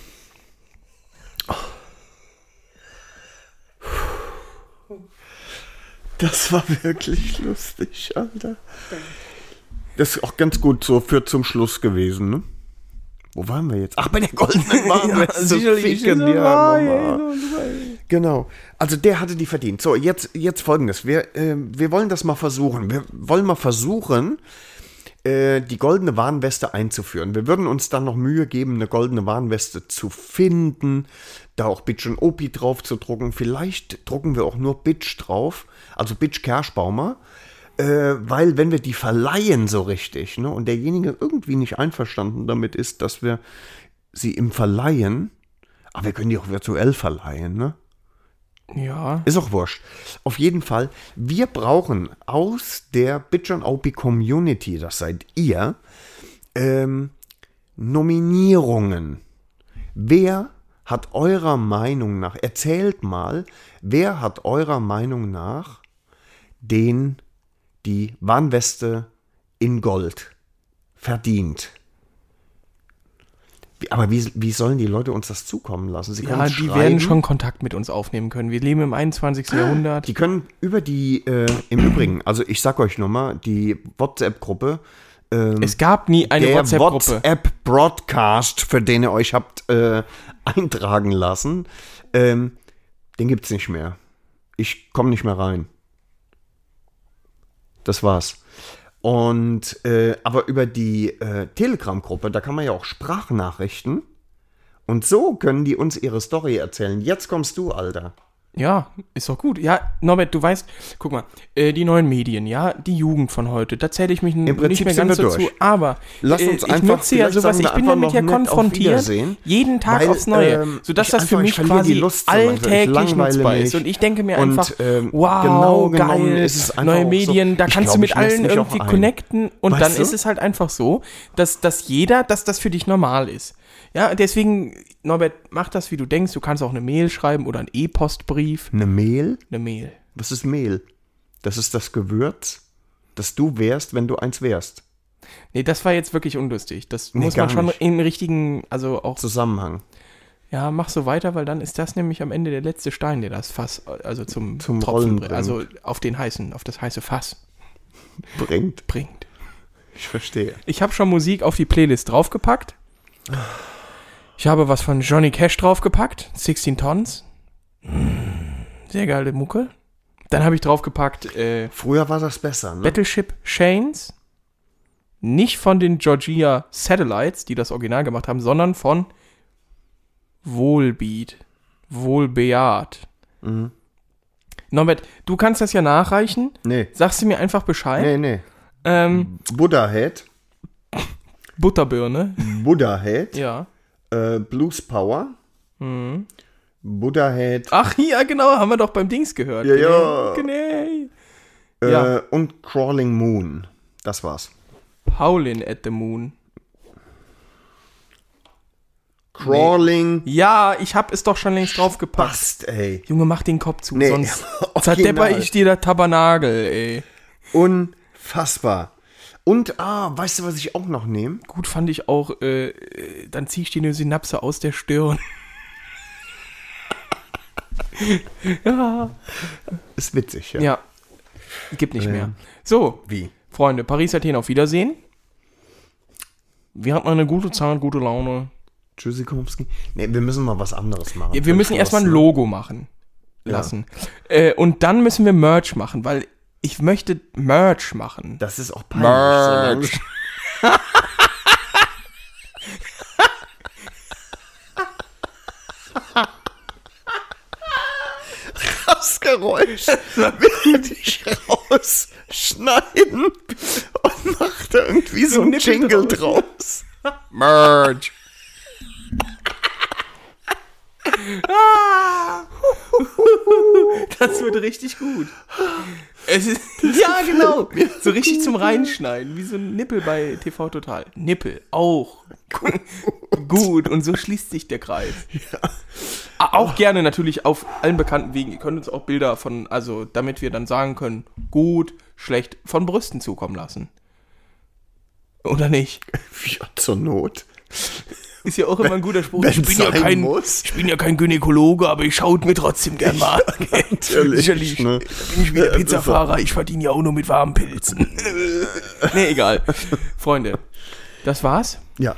Das war wirklich lustig, Alter. Das ist auch ganz gut so für zum Schluss gewesen, ne? Wo waren wir jetzt? Ach, bei der goldenen Warnweste. sicherlich, Ficken, ja, Mama. Genau. Also der hatte die verdient. So, jetzt, jetzt folgendes. Wir, äh, wir wollen das mal versuchen. Wir wollen mal versuchen, äh, die goldene Warnweste einzuführen. Wir würden uns dann noch Mühe geben, eine goldene Warnweste zu finden, da auch Bitch und Opi drauf zu drucken. Vielleicht drucken wir auch nur Bitch drauf, also Bitch Kerschbaumer. Äh, weil wenn wir die verleihen so richtig, ne, und derjenige irgendwie nicht einverstanden damit ist, dass wir sie im Verleihen, aber wir können die auch virtuell verleihen, ne? Ja. Ist auch wurscht. Auf jeden Fall, wir brauchen aus der Bitch und OP Community, das seid ihr, ähm, Nominierungen. Wer hat eurer Meinung nach, erzählt mal, wer hat eurer Meinung nach den, die Warnweste in Gold verdient? Aber wie, wie sollen die Leute uns das zukommen lassen? Sie Ja, können die schreiben. werden schon Kontakt mit uns aufnehmen können. Wir leben im 21. Jahrhundert. Die können über die, äh, im Übrigen, also ich sag euch nochmal, die WhatsApp-Gruppe, es gab nie eine WhatsApp-Gruppe. WhatsApp-Broadcast, für den ihr euch habt äh, eintragen lassen, ähm, den gibt's nicht mehr. Ich komme nicht mehr rein. Das war's. Und, äh, aber über die äh, Telegram-Gruppe, da kann man ja auch Sprachnachrichten. Und so können die uns ihre Story erzählen. Jetzt kommst du, Alter. Ja, ist doch gut. Ja, Norbert, du weißt, guck mal, äh, die neuen Medien, ja, die Jugend von heute, da zähle ich mich n- Prinzip nicht mehr ganz so durch. aber Lass äh, uns ich einfach- nutze ja sowas, ich bin damit ja konfrontiert, jeden Tag weil, aufs Neue, ähm, sodass ich das für mich ich quasi Lust. Ich alltäglich nutzbar ist und ich denke mir Und, einfach, ähm, wow, genau geil, ist es neue auch so, Medien, da ich kannst glaub, du mit ich allen irgendwie connecten und Weißt dann du? ist es halt einfach so, dass, dass jeder, dass das für dich normal ist. Ja, deswegen, Norbert, mach das, wie du denkst. Du kannst auch eine Mail schreiben oder einen E-Postbrief. Eine Mehl? Eine Mail. Was ist Mehl? Das ist das Gewürz, das du wärst, wenn du eins wärst. Nee, das war jetzt wirklich unlustig. Das Nee, muss man gar schon nicht. im richtigen, also auch, Zusammenhang. ja, mach so weiter, weil dann ist das nämlich am Ende der letzte Stein, der das Fass, also zum, Zum Tropfen Rollen bringt, bringt. also auf den heißen, auf das heiße Fass Bringt. bringt. Ich verstehe. Ich habe schon Musik auf die Playlist draufgepackt. Ich habe was von Johnny Cash draufgepackt, 16 Tons. Sehr geile Mucke. Dann habe ich draufgepackt äh, Früher war das besser, ne? Battleship Chains. Nicht von den Georgia Satellites, die das Original gemacht haben, sondern von Wohlbeat. Wohlbeat. Mhm. Norbert, du kannst das ja nachreichen. Nee. Sagst du mir einfach Bescheid? Nee, nee. Ähm, Buddha Head. Butterbirne. Buddha Head. Ja. Äh, Blues Power. Mhm. Buddha Head. Ach ja, genau, haben wir doch beim Dings gehört. Ja, ja. Genau. Äh, ja. Und Crawling Moon. Das war's. Howlin' at the Moon. Crawling Ja, ich hab es doch schon längst draufgepackt. Bast, ey. Junge, mach den Kopf zu, Nee, sonst zerdepper ich dir der Tabernagel, ey. Unfassbar. Und, ah, weißt du, was ich auch noch nehme? Gut fand ich auch, äh, äh, dann zieh ich dir eine Synapse aus der Stirn. ja. Ist witzig, ja. Ja. Gibt nicht mehr. So, Wie? Freunde, Paris Athen auf Wiedersehen. Wir hatten eine gute Zeit, gute Laune. Tschüssikowski? Nee, wir müssen mal was anderes machen. Ja, wir müssen erstmal ein? Logo machen lassen. Äh, und dann müssen wir Merch machen, weil ich möchte Merch machen. Das ist auch peinlich. Merch. Das Geräusch will ich rausschneiden und macht da irgendwie so ein Nippel Jingle draus. draus. Merch. Das wird richtig gut. Es ist, ja, genau. So richtig zum Reinschneiden, wie so ein Nippel bei TV Total. Nippel, auch. Gut, und so schließt sich der Kreis. Ah, Auch gerne natürlich auf allen bekannten Wegen. Ihr könnt uns auch Bilder von, also damit wir dann sagen können, gut, schlecht, von Brüsten zukommen lassen. Oder nicht? Ja, zur Not. Ist ja auch immer ein guter Spruch. Ich bin, ja kein, ich bin ja kein Gynäkologe, aber ich schaue mir trotzdem gern mal an. Natürlich, Sicherlich. ne? Da bin ich wieder Pizzafahrer. Ich verdiene ja auch nur mit warmen Pilzen. nee, egal. Freunde, das war's. Ja,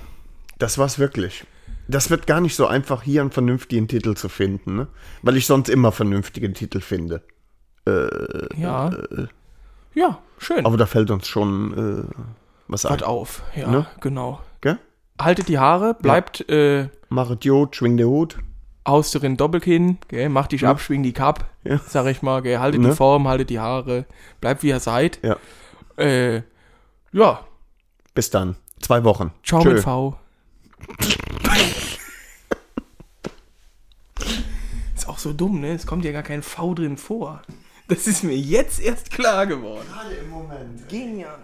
das war's wirklich. Das wird gar nicht so einfach, hier einen vernünftigen Titel zu finden, ne? Weil ich sonst immer vernünftige Titel finde. Ja. Ja, schön. Aber da fällt uns schon äh, was ein. Wart auf. Ja, Ne? genau. Haltet die Haare, bleibt äh, Machet Jod, schwing der Hut. aus drin Doppelkinn, gell, macht dich ab, schwing die Kapp, Ja. sag ich mal, gell, haltet Ne? die Form, haltet die Haare, bleibt wie ihr seid. Ja. Äh, ja, Bis dann. Zwei Wochen. ciao Tschö. mit V. Ist auch so dumm, ne? Es kommt ja gar kein V drin vor. Das ist mir jetzt erst klar geworden. Gerade im Moment. Genial.